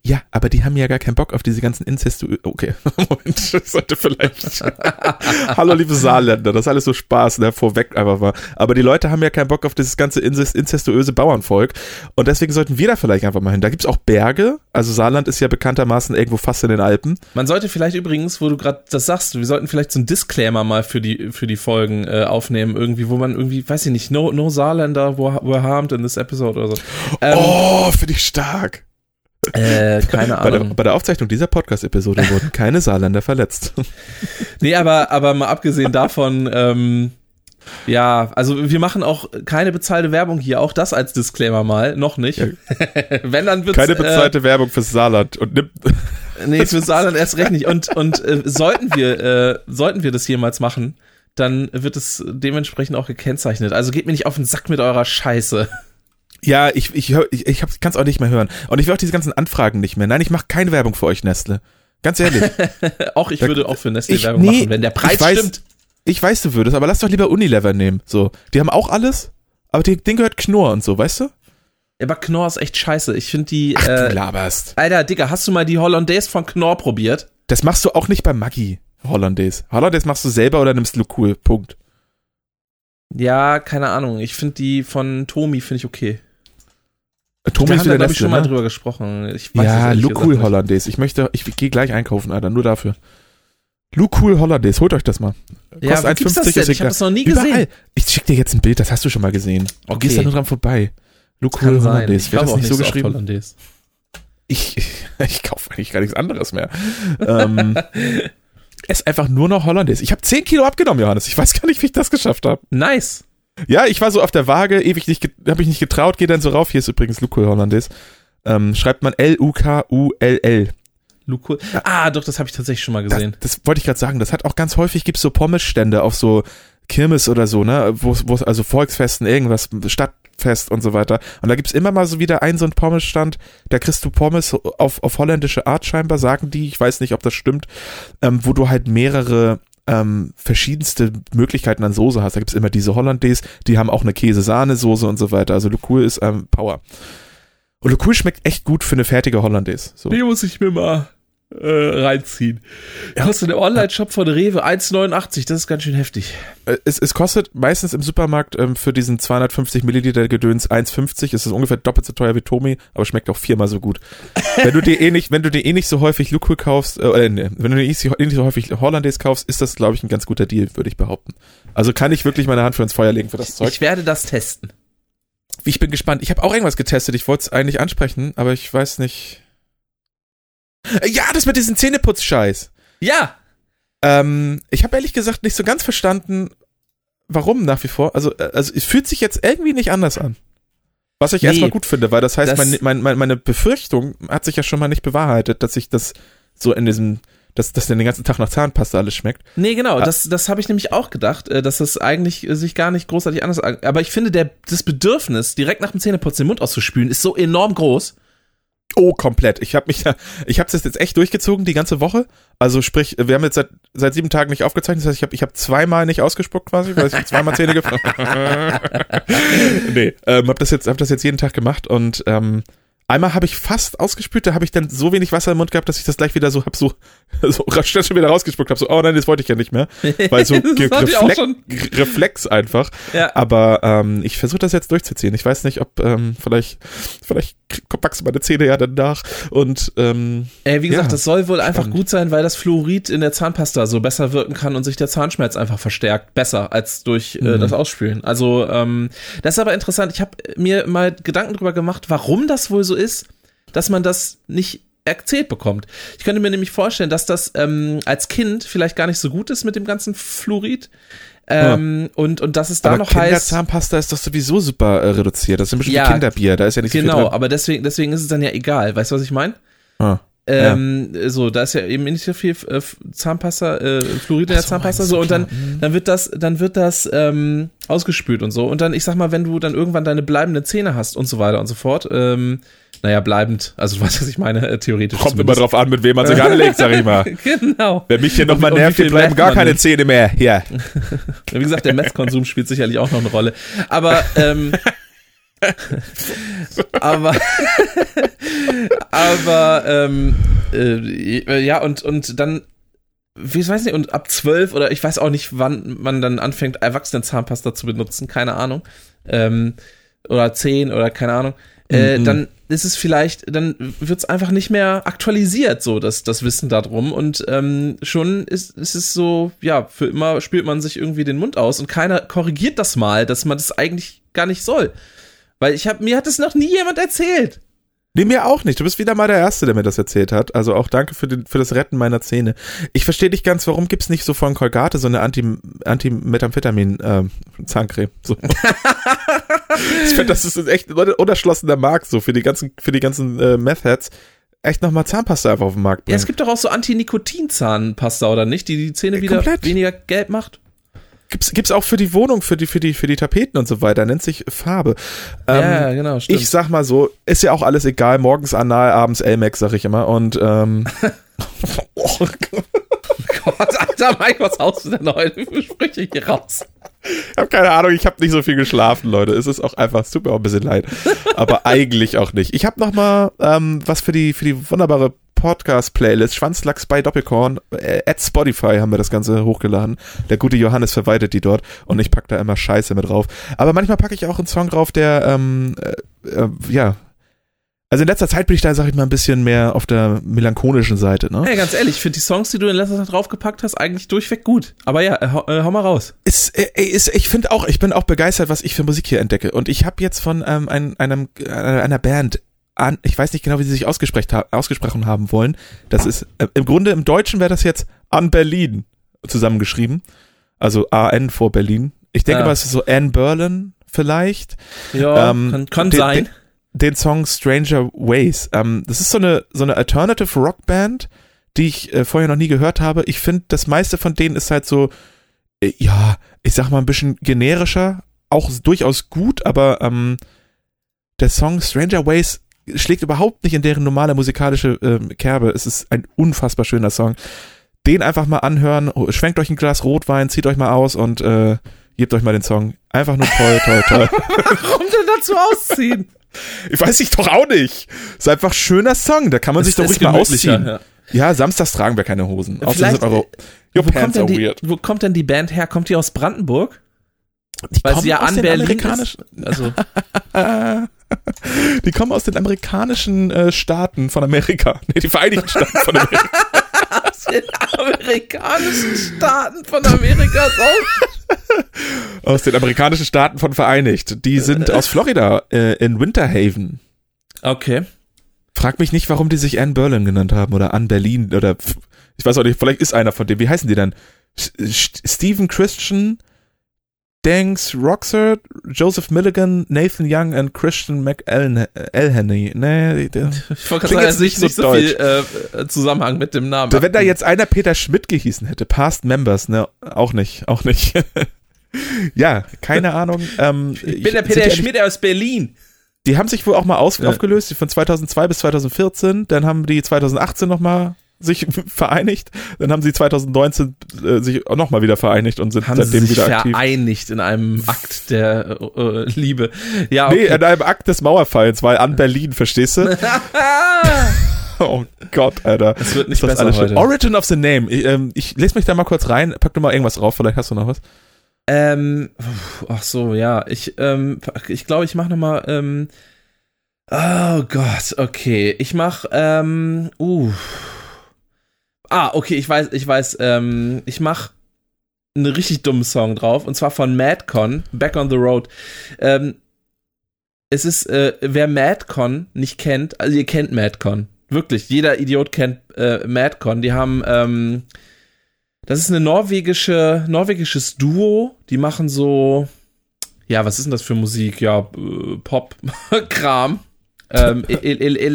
Ja, aber die haben ja gar keinen Bock auf diese ganzen Inzestu... Okay, Moment, das sollte vielleicht... Hallo, liebe Saarländer, das ist alles so Spaß, ne, vorweg einfach mal. Aber die Leute haben ja keinen Bock auf dieses ganze inzest inzestuöse Bauernvolk und deswegen sollten wir da vielleicht einfach mal hin. Da gibt's auch Berge, also Saarland ist ja bekanntermaßen irgendwo fast in den Alpen. Man sollte vielleicht übrigens, wo du gerade das sagst, wir sollten vielleicht so einen Disclaimer mal für die für die Folgen äh, aufnehmen, irgendwie, wo man irgendwie, weiß ich nicht, no, no Saarländer were, were harmed in this episode oder so. Ähm, oh, finde ich stark. Äh, keine Bei der, Ahnung. bei der Aufzeichnung dieser Podcast-Episode wurden keine Saarländer verletzt. Nee, aber, aber mal abgesehen davon, ähm, ja, also wir machen auch keine bezahlte Werbung hier, auch das als Disclaimer mal, noch nicht. Ja. Wenn, dann wird's, Keine bezahlte Werbung fürs Saarland und nimmt... Äh, nee, für Saarland erst recht nicht. Und, und äh, sollten wir, äh, sollten wir das jemals machen, dann wird es dementsprechend auch gekennzeichnet. Also geht mir nicht auf den Sack mit eurer Scheiße. Ja, ich, ich, ich, ich kann es auch nicht mehr hören. Und ich will auch diese ganzen Anfragen nicht mehr. Nein, ich mache keine Werbung für euch, Nestle. Ganz ehrlich. auch ich Da- würde auch für Nestle ich- Werbung nee, machen, wenn der Preis ich weiß- stimmt. Ich weiß, du würdest, aber lass doch lieber Unilever nehmen. So, die haben auch alles, aber die, denen gehört Knorr und so, weißt du? Aber Knorr ist echt scheiße. Ich finde die. Ach, äh, du laberst. Alter, Digga, hast du mal die Hollandaise von Knorr probiert? Das machst du auch nicht bei Maggi, Hollandaise. Hollandaise machst du selber oder nimmst Lucul, Punkt. Ja, keine Ahnung. Ich finde die von Tomi finde ich okay. Tomi da ist wieder Nestle, schon mal ne? drüber gesprochen. Ich weiß Ja, Lucul. Hollandaise. Ich möchte, ich gehe gleich einkaufen, Alter, nur dafür. Lucul Hollandaise, holt euch das mal. Ja, Kostet das 1,50 denn? ist Ich habe das noch nie Überall. gesehen. Ich schick dir jetzt ein Bild, das hast du schon mal gesehen. Du Okay. gehst da nur dran vorbei. Lucul. Hollandaise, Ich glaube das auch nicht so oft geschrieben? Ich, ich, ich kaufe eigentlich gar nichts anderes mehr. ähm, es ist einfach nur noch Hollandaise. Ich habe 10 Kilo abgenommen, Johannes. Ich weiß gar nicht, wie ich das geschafft habe. Nice. Ja, ich war so auf der Waage, ewig nicht, habe ich nicht getraut, gehe dann so rauf. Hier ist übrigens Lucul Hollandaise. Ähm, schreibt man L-U-K-U-L-L. Lucul. Ah, doch, das habe ich tatsächlich schon mal Das, gesehen. das wollte ich gerade sagen. Das hat auch ganz häufig, gibt's so Pommesstände auf so Kirmes oder so, ne? Wo wo also Volksfesten, irgendwas, Stadtfest und so weiter. Und da gibt's immer mal so wieder einen so einen Pommesstand, da kriegst du Pommes auf, auf holländische Art scheinbar, sagen die. Ich weiß nicht, ob das stimmt, ähm, wo du halt mehrere ähm, verschiedenste Möglichkeiten an Soße hast. Da gibt's immer diese Hollandaise, die haben auch eine Käse-Sahne-Soße und so weiter. Also Lucul ist ähm, Power. Und Lucul schmeckt echt gut für eine fertige Hollandaise. So. Die muss ich mir mal äh, reinziehen. Kostet der Online-Shop von Rewe 1,89. Das ist ganz schön heftig. Äh, Es, es kostet meistens im Supermarkt ähm, für diesen 250 Milliliter Gedöns 1,50. Es ist ungefähr doppelt so teuer wie Tomi, aber schmeckt auch viermal so gut. wenn du dir eh nicht, wenn du dir eh nicht so häufig Lucul kaufst, äh, nee, wenn du dir nicht so eh nicht so häufig Hollandaise kaufst, ist das, glaube ich, ein ganz guter Deal, würde ich behaupten. Also kann ich wirklich meine Hand für ins Feuer legen für das Zeug. Ich werde das testen. Ich bin gespannt. Ich habe auch irgendwas getestet. Ich wollte es eigentlich ansprechen, aber ich weiß nicht. Ja, das mit diesem Zähneputz-Scheiß. Ja. Ähm, ich habe ehrlich gesagt nicht so ganz verstanden, warum nach wie vor. Also, äh, also es fühlt sich jetzt irgendwie nicht anders an. Was ich Nee. erstmal gut finde, weil das heißt, Das- mein, mein, mein, meine Befürchtung hat sich ja schon mal nicht bewahrheitet, dass sich das so in diesem, dass das den ganzen Tag nach Zahnpasta alles schmeckt. Nee, genau, Ah. das, das habe ich nämlich auch gedacht, äh, dass das eigentlich äh, sich gar nicht großartig anders an. Aber ich finde, der, das Bedürfnis, direkt nach dem Zähneputzen den Mund auszuspülen, ist so enorm groß. Oh, komplett. Ich habe mich da, ich habe das jetzt echt durchgezogen die ganze Woche. Also sprich, wir haben jetzt seit, seit sieben Tagen nicht aufgezeichnet. Das heißt, ich habe ich hab zweimal nicht ausgespuckt quasi, weil ich zweimal Zähne geputzt. nee, ähm, habe das jetzt, hab das jetzt jeden Tag gemacht und ähm, einmal habe ich fast ausgespült. Da habe ich dann so wenig Wasser im Mund gehabt, dass ich das gleich wieder so hab so so rasch schon wieder rausgespuckt habe. So, oh nein, das wollte ich ja nicht mehr, weil so Reflex, schon. Reflex einfach. Ja. Aber ähm, ich versuche das jetzt durchzuziehen. Ich weiß nicht, ob ähm, vielleicht vielleicht wachsen meine Zähne ja dann nach und ähm, Äh, wie gesagt, Ja, das soll wohl einfach spannend. gut sein, weil das Fluorid in der Zahnpasta so besser wirken kann und sich der Zahnschmerz einfach verstärkt. Besser als durch äh, Mhm. das Ausspülen. Also, ähm, das ist aber interessant. Ich habe mir mal Gedanken drüber gemacht, warum das wohl so ist, dass man das nicht erzählt bekommt. Ich könnte mir nämlich vorstellen, dass das ähm, als Kind vielleicht gar nicht so gut ist mit dem ganzen Fluorid. Ähm, und, und dass es da aber noch heißt. Kinderzahnpasta ist doch sowieso super äh, reduziert. Das ist ein bisschen Ja, wie Kinderbier, da ist ja nicht so Genau, viel drin. aber deswegen, deswegen ist es dann ja egal. Weißt du, was ich meine? Ah. Ähm, so, da ist ja eben nicht so viel äh, Zahnpasta, äh, Fluorid in der so, Zahnpasta, so, und dann. Mhm. dann wird das, dann wird das ähm, ausgespült und so. Und dann, ich sag mal, wenn du dann irgendwann deine bleibenden Zähne hast und so weiter und so fort, ähm, naja, bleibend, also du weißt, was ich meine, äh, theoretisch. Kommt immer zumindest. drauf an, mit wem man sich anlegt, sag ich mal. genau. Wenn mich hier nochmal nervt, hier bleiben gar keine nimmt. Zähne mehr. Ja. Wie gesagt, der Methkonsum spielt sicherlich auch noch eine Rolle. Aber, ähm, aber, aber, ähm, äh, ja, und, und dann, wie weiß nicht, und ab zwölf oder ich weiß auch nicht, wann man dann anfängt, Erwachsenen-Zahnpasta zu benutzen, keine Ahnung. Ähm, oder zehn oder keine Ahnung. Äh, Mhm. Dann ist es vielleicht, dann wird es einfach nicht mehr aktualisiert, so das, das Wissen darum. Und ähm, schon ist, ist es so, ja, für immer spült man sich irgendwie den Mund aus und keiner korrigiert das mal, dass man das eigentlich gar nicht soll. Weil ich habe mir hat das noch nie jemand erzählt. Nee, mir auch nicht. Du bist wieder mal der Erste, der mir das erzählt hat. Also auch danke für, den, für das Retten meiner Zähne. Ich verstehe nicht ganz, warum gibt's nicht so von Colgate so eine Anti- Anti-Methamphetamin-Zahncreme. so. ich finde, das ist echt ein unerschlossener Markt so für die ganzen, für die ganzen äh, Meth-Heads. Echt nochmal Zahnpasta einfach auf den Markt Ja, bringen. es gibt doch auch so Anti-Nikotin-Zahnpasta, oder nicht? Die die Zähne Ja, wieder komplett. weniger gelb macht. Gibt's, gibt's auch für die Wohnung, für die, für die, für die Tapeten und so weiter. Nennt sich Farbe. Ähm, ja, genau, stimmt. Ich sag mal so, ist ja auch alles egal. Morgens Anal, abends Elmex, sag ich immer. Und ähm, oh, Gott, Alter, Mike, was haust du denn heute für Sprüche hier raus? Ich habe keine Ahnung, ich habe nicht so viel geschlafen, Leute. Es ist auch einfach, es tut mir auch ein bisschen leid. Aber eigentlich auch nicht. Ich habe noch mal ähm, was für die, für die wunderbare Podcast-Playlist Schwanzlachs bei Doppelkorn. Äh, at Spotify haben wir das Ganze hochgeladen. Der gute Johannes verwaltet die dort und ich pack da immer Scheiße mit drauf. Aber manchmal packe ich auch einen Song drauf, der, ähm, äh, äh, ja, also in letzter Zeit bin ich da, sag ich mal, ein bisschen mehr auf der melancholischen Seite, ne? Hey, ganz ehrlich, ich finde die Songs, die du in letzter Zeit draufgepackt hast, eigentlich durchweg gut. Aber ja, äh, hau, äh, hau mal raus. Ist, äh, ist, ich finde auch, ich bin auch begeistert, was ich für Musik hier entdecke. Und ich habe jetzt von ähm, ein, einem, einer Band an, ich weiß nicht genau, wie sie sich ausgesprochen, ha ausgesprochen haben wollen. Das ist, äh, im Grunde im Deutschen wäre das jetzt an Berlin zusammengeschrieben. Also AN vor Berlin. Ich denke Ja. mal, es ist so Ann Berlin vielleicht. Ja, Ähm, kann, kann den- sein. Den, den Song Stranger Ways. Ähm, das ist so eine, so eine Alternative Rock Band, die ich äh, vorher noch nie gehört habe. Ich finde, das meiste von denen ist halt so, äh, ja, ich sag mal ein bisschen generischer, auch durchaus gut, aber ähm, der Song Stranger Ways schlägt überhaupt nicht in deren normale musikalische ähm, Kerbe. Es ist ein unfassbar schöner Song. Den einfach mal anhören, schwenkt euch ein Glas Rotwein, zieht euch mal aus und äh, gebt euch mal den Song. Einfach nur toll, toll, toll. Warum denn dazu ausziehen? Ich weiß ich doch auch nicht. Ist einfach ein schöner Song, da kann man sich doch Es ruhig mal ausziehen. ja. Ja, samstags tragen wir keine Hosen. Vielleicht- sind eure Your Wo kommt, pants denn are die, weird. wo kommt denn die Band her? Kommt die aus Brandenburg? Die Weil sie ja an Berlin ist. Also, die kommen aus den amerikanischen äh, Staaten von Amerika. Nee, die Vereinigten Staaten von Amerika. aus den amerikanischen Staaten von Amerika aus den amerikanischen Staaten von Vereinigt. Die sind aus Florida, äh, in Winterhaven. Okay. Frag mich nicht, warum die sich Ann Berlin genannt haben oder Ann Berlin oder ich weiß auch nicht, vielleicht ist einer von denen. Wie heißen die S- Stephen Christian, Danks Roxer, Joseph Milligan, Nathan Young und Christian McElhenney. Nee, der, Ich wollte gerade sagen, nicht, nicht so nicht so viel äh, Zusammenhang mit dem Namen. wenn da jetzt einer Peter Schmidt gehießen hätte, Past Members, ne, auch nicht, auch nicht. ja, keine Ahnung. Ähm, ich bin der Peter Schmidt aus Berlin. Die haben sich wohl auch mal aus, Ja. aufgelöst, von 2002 bis 2014. Dann haben die 2018 nochmal sich vereinigt. Dann haben sie 2019 äh, sich auch nochmal wieder vereinigt und sind Haben sie seitdem sich wieder aktiv. vereinigt in einem Akt der äh, äh, Liebe. Ja, Nee, okay. in einem Akt des Mauerfalls, weil an Berlin, verstehst du? oh Gott, Alter. Es wird nicht das besser alles heute. Origin of the Name. Ich, ähm, ich lese mich da mal kurz rein. Pack du mal irgendwas drauf, vielleicht hast du noch was. Ähm, ach so, ja. Ich, ähm, ich glaube, ich mache noch mal. Ähm, oh Gott, okay. Ich mach. Ähm, uh. Ah, okay. Ich weiß, ich weiß. Ähm, ich mach einen richtig dummen Song drauf und zwar von Madcon, Back on the Road. Ähm, es ist, äh, wer Madcon nicht kennt, also ihr kennt Madcon. Wirklich, jeder Idiot kennt äh, Madcon. Die haben, ähm, das ist eine norwegische, norwegisches Duo. Die machen so, ja, was ist denn das für Musik? Ja, äh, Pop-Kram. ähm, E- E-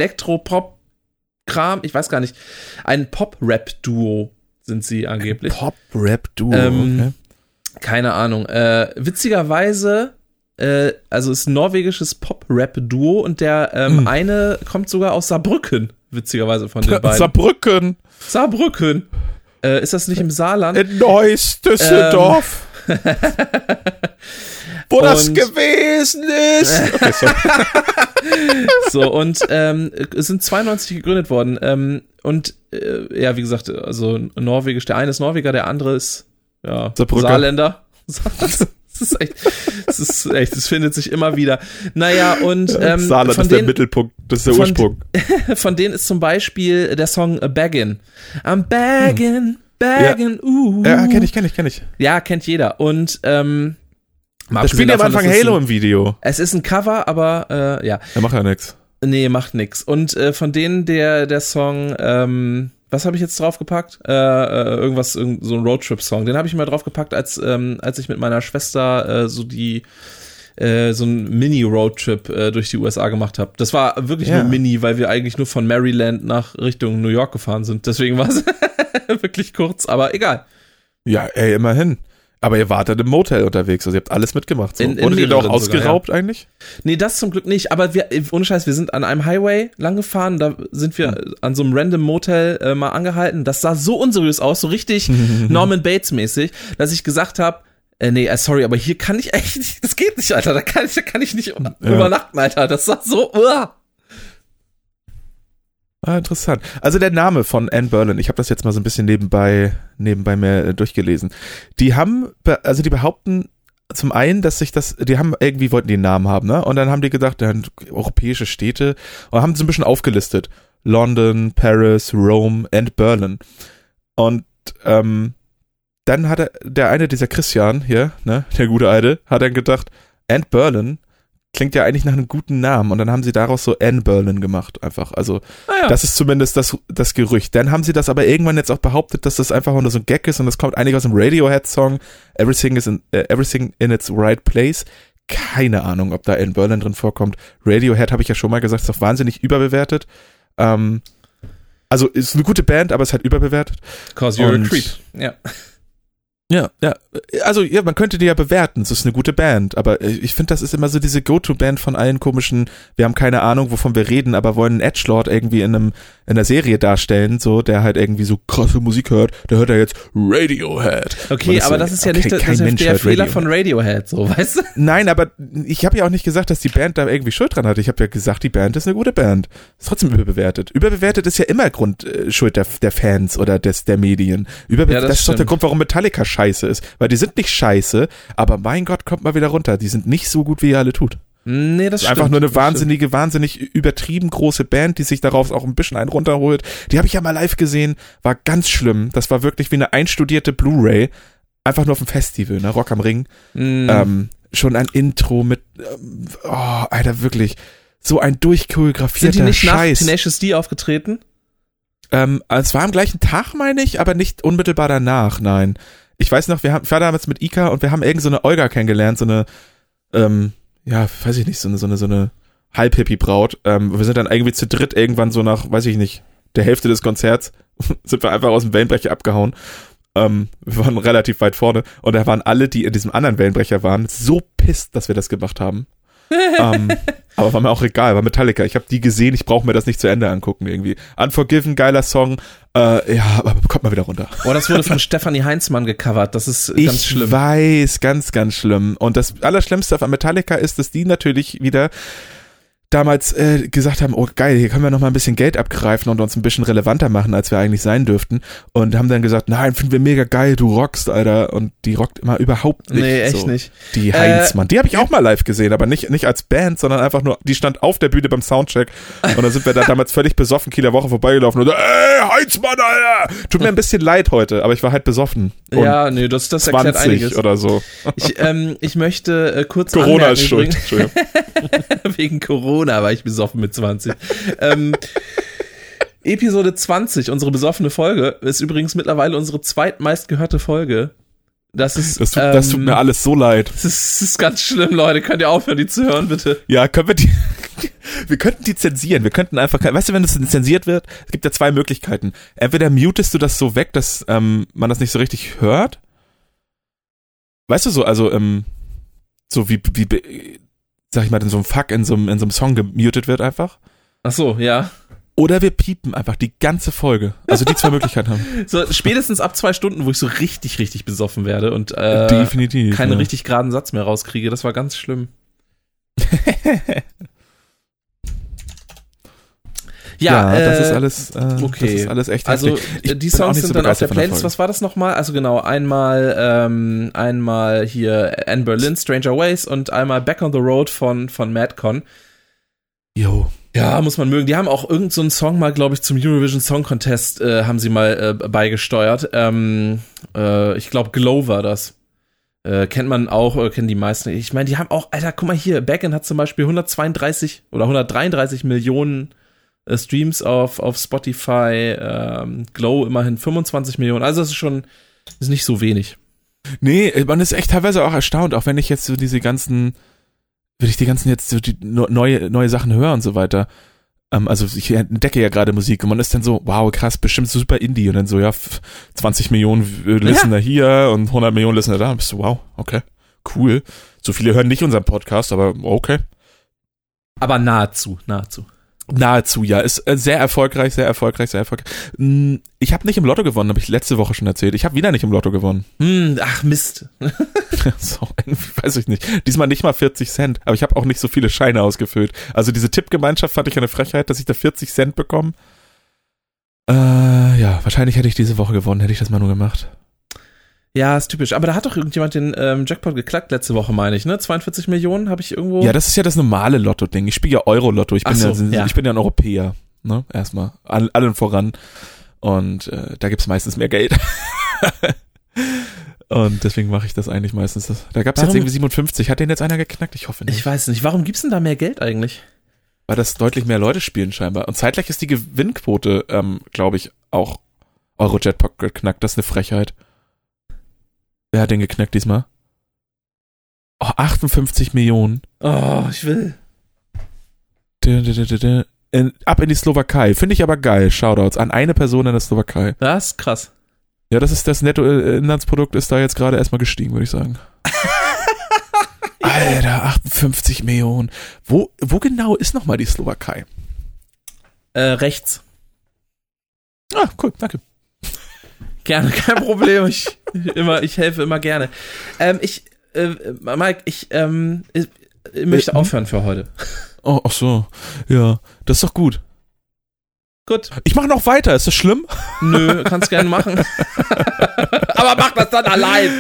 Elektro-Pop-Kram, ich weiß gar nicht. Ein Pop-Rap-Duo sind sie angeblich. Pop-Rap-Duo. Ähm, okay. Keine Ahnung. Äh, witzigerweise, äh, also ist ein norwegisches Pop-Rap-Duo und der ähm, Hm. eine kommt sogar aus Saarbrücken, witzigerweise von den beiden. Saarbrücken, Saarbrücken. Äh, ist das nicht im Saarland? in Neuss, Düsseldorf. Wo das Und- gewesen ist. Okay. So, und ähm, es sind 92 gegründet worden. Ähm, und äh, ja, wie gesagt, also norwegisch, der eine ist Norweger, der andere ist ja. Saarländer. Das ist echt, das ist echt, das findet sich immer wieder. Naja, und ähm, Saarland von, ist der denen, Mittelpunkt, das ist der von- Ursprung. von denen ist zum Beispiel der Song Baggin. I'm baggin, baggin, uh. Ja, kenn ich, kenn ich, kenn ich. Ja, kennt jeder. Und ähm, mal Da spielt ja am Anfang Halo ein, im Video. Es ist ein Cover, aber äh, ja. Der macht ja nix. Nee, macht nix. Und äh, von denen der der Song, ähm, was habe ich jetzt draufgepackt? Äh, äh, irgendwas, irgend, so ein Roadtrip-Song. Den habe ich mal draufgepackt, als ähm, als ich mit meiner Schwester äh, so die äh, so ein Mini-Roadtrip äh, durch die USA gemacht habe. Das war wirklich Ja. nur Mini, weil wir eigentlich nur von Maryland nach Richtung New York gefahren sind. Deswegen war es wirklich kurz, aber egal. Ja, ey, immerhin. Aber ihr wart dann im Motel unterwegs, also ihr habt alles mitgemacht. So. In- in Wurdet ihr da auch mehreren sogar, ausgeraubt eigentlich? Nee, das zum Glück nicht. Aber wir, ohne Scheiß, wir sind an einem Highway lang gefahren. Da sind wir Hm. an so einem random Motel äh, mal angehalten. Das sah so unseriös aus, so richtig Norman Bates mäßig, dass ich gesagt habe, äh, nee, äh, sorry, aber hier kann ich echt nicht, das geht nicht, Alter. Da kann ich, da kann ich nicht übernachten, Alter. Das sah so, uah. Ah, interessant. Also der Name von Anne Berlin, ich habe das jetzt mal so ein bisschen nebenbei, nebenbei mir äh, durchgelesen. Die haben, be- also die behaupten zum einen, dass sich das, die haben irgendwie wollten einen Namen haben, ne? Und dann haben die gedacht, ja, europäische Städte und haben so ein bisschen aufgelistet. London, Paris, Rome and Berlin. Und ähm, dann hat er, der eine dieser Christian hier, ne, der gute Alte, hat dann gedacht, and Berlin klingt ja eigentlich nach einem guten Namen und dann haben sie daraus so Anne Berlin gemacht einfach. Also Naja. das ist zumindest das, das Gerücht. Dann haben sie das aber irgendwann jetzt auch behauptet, dass das einfach nur so ein Gag ist und das kommt eigentlich aus dem Radiohead-Song Everything is in, äh, Everything in its right place. Keine Ahnung, ob da Anne Berlin drin vorkommt. Radiohead habe ich ja schon mal gesagt, ist doch wahnsinnig überbewertet. Ähm, also ist eine gute Band, aber ist halt überbewertet. Cause you're Und- a creep. Ja. Ja, ja. Also, ja, man könnte die ja bewerten. Es ist eine gute Band, aber äh, ich finde, das ist immer so diese Go-To-Band von allen komischen, wir haben keine Ahnung, wovon wir reden, aber wollen einen Edgelord irgendwie in einem, in einer Serie darstellen, so, der halt irgendwie so krasse Musik hört, der hört ja jetzt Radiohead. Okay, das aber so, das ist ja okay, nicht das, das ist der Fehler Radiohead. von Radiohead, so, weißt du? Nein, aber ich habe ja auch nicht gesagt, dass die Band da irgendwie Schuld dran hat. Ich habe ja gesagt, die Band ist eine gute Band. Ist trotzdem überbewertet. Überbewertet ist ja immer Grund äh, Schuld der, der Fans oder des der Medien. Überbe Ja, das, das ist doch der. Grund, warum Metallica scheiße ist. Weil die sind nicht scheiße, aber mein Gott, kommt mal wieder runter. Die sind nicht so gut, wie ihr alle tut. Nee, das ist stimmt. einfach nur eine das stimmt. wahnsinnige, wahnsinnig übertrieben große Band, die sich darauf auch ein bisschen einen runterholt. Die habe ich ja mal live gesehen, war ganz schlimm. Das war wirklich wie eine einstudierte Blu-ray. Einfach nur auf dem Festival, ne? Rock am Ring. Mm. Ähm, schon ein Intro mit, ähm, oh, Alter, wirklich, so ein durchchoreografierter Sind die nicht nach Scheiß. Tenacious D aufgetreten? Ähm, es war am gleichen Tag, meine ich, aber nicht unmittelbar danach, nein. Ich weiß noch, wir haben, ich war damals mit Ika und wir haben irgend so eine Olga kennengelernt, so eine, ähm, ja, weiß ich nicht, so eine, so eine, so eine Halb-Hippie-Braut. Ähm, wir sind dann irgendwie zu dritt irgendwann so nach, weiß ich nicht, der Hälfte des Konzerts, sind wir einfach aus dem Wellenbrecher abgehauen. Ähm, wir waren relativ weit vorne und da waren alle, die in diesem anderen Wellenbrecher waren, so pisst, dass wir das gemacht haben. Ähm, aber war mir auch egal, war Metallica. Ich habe die gesehen, ich brauche mir das nicht zu Ende angucken irgendwie. Unforgiven, geiler Song. Äh, ja, aber kommt mal wieder runter. Oh, das wurde von Stefanie Heinzmann gecovert. Das ist Ich ganz schlimm. weiß, ganz, ganz schlimm. Und das Allerschlimmste an Metallica ist, dass die natürlich wieder damals äh, gesagt haben, oh geil, hier können wir noch mal ein bisschen Geld abgreifen und uns ein bisschen relevanter machen, als wir eigentlich sein dürften. Und haben dann gesagt, nein, finden wir mega geil, du rockst, Alter. Und die rockt immer überhaupt nicht. Nee, echt so. nicht. Die Äh, Heinzmann, die habe ich auch mal live gesehen, aber nicht, nicht als Band, sondern einfach nur, die stand auf der Bühne beim Soundcheck und dann sind wir da damals völlig besoffen Kieler Woche vorbeigelaufen und so, ey, Heinzmann, Alter! Tut mir ein bisschen leid heute, aber ich war halt besoffen. Und Ja, nee, das, das erklärt 20 einiges. oder so. Ich, ähm, ich möchte äh, kurz Corona ist schuld. Wegen Corona war ich besoffen mit 20. ähm, Episode 20, unsere besoffene Folge, ist übrigens mittlerweile unsere zweitmeist gehörte Folge. Das ist, Das tut, das tut ähm, mir alles so leid. Das ist, das ist ganz schlimm, Leute. Könnt ihr aufhören, die zu hören, bitte? Ja, können wir die, wir könnten die zensieren. Wir könnten einfach, weißt du, wenn das zensiert wird, es gibt ja zwei Möglichkeiten. Entweder mutest du das so weg, dass ähm, man das nicht so richtig hört. Weißt du so, also ähm, so wie, wie, sag ich mal, in so einem Fuck in so einem, in so einem Song gemutet wird einfach. Ach so, ja. Oder wir piepen einfach die ganze Folge. Also die zwei Möglichkeiten haben. So, spätestens ab zwei Stunden, wo ich so richtig, richtig besoffen werde und äh, Definitiv. keinen ja. richtig geraden Satz mehr rauskriege. Das war ganz schlimm. Ja, Ja, das äh, ist alles, äh, okay. das ist alles echt Also heftig. Äh, die Songs so sind dann auf der Playlist. Was war das nochmal? Also genau, einmal ähm, einmal hier Anne Berlin, Stranger Ways und einmal Back on the Road von von Madcon. Jo. Ja, muss man mögen. Die haben auch irgendeinen so einen Song mal, glaube ich, zum Eurovision Song Contest äh, haben sie mal äh, beigesteuert. Ähm, äh, ich glaube, Glow war das. Äh, kennt man auch, äh, kennen die meisten. Ich meine, die haben auch, Alter, guck mal hier, Backend hat zum Beispiel 132 oder 133 Millionen äh, Streams auf, auf Spotify, ähm, Glow immerhin 25 Millionen. Also das ist schon, ist nicht so wenig. Nee, man ist echt teilweise auch erstaunt, auch wenn ich jetzt so diese ganzen, wenn ich die ganzen jetzt so die neue, neue Sachen höre und so weiter. Ähm, also ich entdecke ja gerade Musik und man ist dann so, wow, krass, bestimmt super Indie. Und dann so, ja, 20 Millionen äh, Listener hier und 100 Millionen Listener da. Und bist du, wow, okay, cool. So viele hören nicht unseren Podcast, aber okay. Aber nahezu, nahezu. Nahezu, ja. Ist äh, sehr erfolgreich, sehr erfolgreich, sehr erfolgreich. Hm, Ich habe nicht im Lotto gewonnen, habe ich letzte Woche schon erzählt. Ich habe wieder nicht im Lotto gewonnen. Hm, ach Mist. so, weiß ich nicht. Diesmal nicht mal 40 Cent, aber ich habe auch nicht so viele Scheine ausgefüllt. Also diese Tippgemeinschaft fand ich eine Frechheit, dass ich da 40 Cent bekomme. Äh, ja, wahrscheinlich hätte ich diese Woche gewonnen, hätte ich das mal nur gemacht. Ja, ist typisch. Aber da hat doch irgendjemand den ähm, Jackpot geklackt letzte Woche, meine ich, ne? 42 Millionen habe ich irgendwo. Ja, das ist ja das normale Lotto-Ding. Ich spiele ja Euro-Lotto. Ich bin so, ja, ja. ich bin ja ein Europäer, ne? Erstmal. All, allen voran. Und äh, da gibt's meistens mehr Geld. Und deswegen mache ich das eigentlich meistens. Da gab's jetzt Warum- irgendwie 57. Hat den jetzt einer geknackt? Ich hoffe nicht. ich weiß nicht. Warum gibt's denn da mehr Geld eigentlich? Weil das deutlich mehr Leute spielen scheinbar. Und zeitgleich ist die Gewinnquote, ähm, glaube ich, auch Eurojackpot geknackt. Das ist eine Frechheit. Wer hat den geknackt diesmal? Oh, 58 Millionen. Oh, ich will. In, ab in die Slowakei. Finde ich aber geil. Shoutouts an eine Person in der Slowakei. Das ist krass. Ja, das ist das Nettoinlandsprodukt ist da jetzt gerade erstmal gestiegen, würde ich sagen. Alter, 58 Millionen. Wo, wo genau ist nochmal die Slowakei? Äh, rechts. Ah, cool, danke. Gerne, kein Problem. Ich, immer, ich helfe immer gerne. Ähm, ich, äh, Mike, ich, ähm, ich, möchte Äh, aufhören für heute. Oh, ach so. Ja, das ist doch gut. Gut. Ich mache noch weiter, ist das schlimm? Nö, kannst gerne machen. Aber mach das dann allein.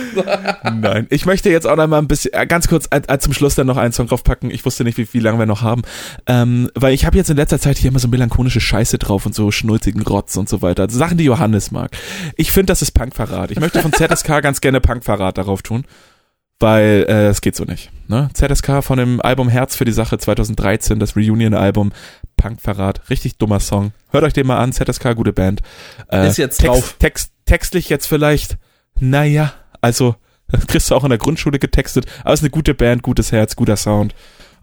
Nein. Ich möchte jetzt auch noch mal ein bisschen, äh, ganz kurz äh, äh, zum Schluss dann noch einen Song draufpacken. Ich wusste nicht, wie, wie lange wir noch haben. Ähm, weil ich habe jetzt in letzter Zeit hier immer so melancholische Scheiße drauf und so schnulzigen Rotz und so weiter. Also Sachen, die Johannes mag. Ich finde, das ist Punkverrat. Ich möchte von ZSK ganz gerne Punkverrat darauf tun. Weil äh, das geht so nicht. Ne? ZSK von dem Album Herz für die Sache 2013, das Reunion-Album Punkverrat. Richtig dummer Song. Hört euch den mal an, ZSK, gute Band. Äh, Ist jetzt Text, drauf. Text, textlich jetzt vielleicht, naja, also das kriegst du auch in der Grundschule getextet, aber es ist eine gute Band, gutes Herz, guter Sound.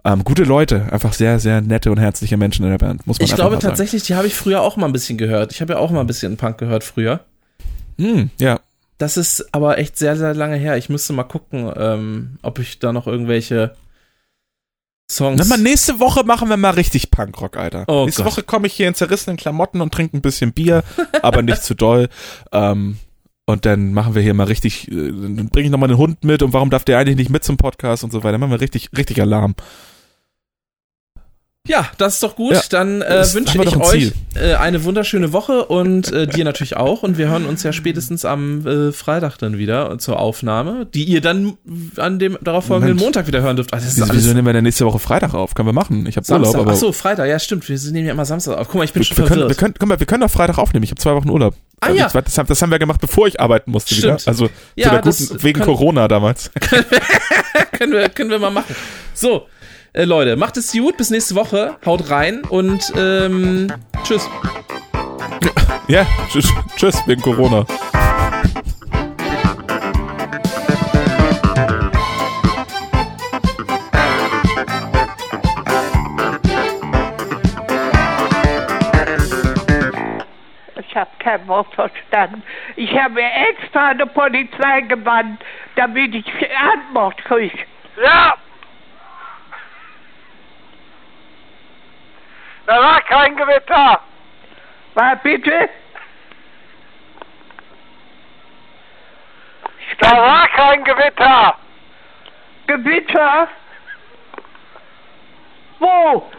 Ähm, gute Leute, einfach sehr, sehr nette und herzliche Menschen in der Band, muss man Ich glaube tatsächlich, die habe ich früher auch mal ein bisschen gehört. Ich habe ja auch mal ein bisschen Punk gehört früher. Hm, ja, Das ist aber echt sehr, sehr lange her. Ich müsste mal gucken, ähm, ob ich da noch irgendwelche Songs. Na, mal nächste Woche machen wir mal richtig Punkrock, Alter. Oh nächste Gott. Woche komme ich hier in zerrissenen Klamotten und trinke ein bisschen Bier, aber nicht zu doll. Ähm, und dann machen wir hier mal richtig, äh, dann bringe ich nochmal den Hund mit und warum darf der eigentlich nicht mit zum Podcast und so weiter. Machen wir richtig, richtig Alarm. Ja, das ist doch gut. Ja, Dann äh, wünsche ich ein euch äh, eine wunderschöne Woche und äh, dir natürlich auch. Und wir hören uns ja spätestens am äh, Freitag dann wieder zur Aufnahme, die ihr dann an dem darauf folgenden Moment. Montag wieder hören dürft. Also Wieso, wieso nehmen wir denn nächste Woche Freitag auf? Können wir machen. Ich habe Urlaub, aber Ach so, Freitag. Ja, stimmt. Wir nehmen ja immer Samstag auf. Guck mal, ich bin wir, schon wir, können, verwirrt. wir, können, guck mal, wir können doch Freitag aufnehmen. Ich habe zwei Wochen Urlaub. Ah, Also, ja. Das, das, haben wir gemacht, bevor ich arbeiten musste Stimmt. wieder. Also Ja, zu der das guten, wegen können- Corona damals. können, wir, können wir mal machen. So, äh, Leute, macht es gut. Bis nächste Woche. Haut rein und ähm, tschüss. ja, tschüss, tschüss wegen Corona. Ich habe kein Wort verstanden. Ich habe mir extra eine Polizei gewandt, damit ich Antwort kriege. Ja! Da war kein Gewitter! War bitte? Da war kein Gewitter! Gewitter? Wo?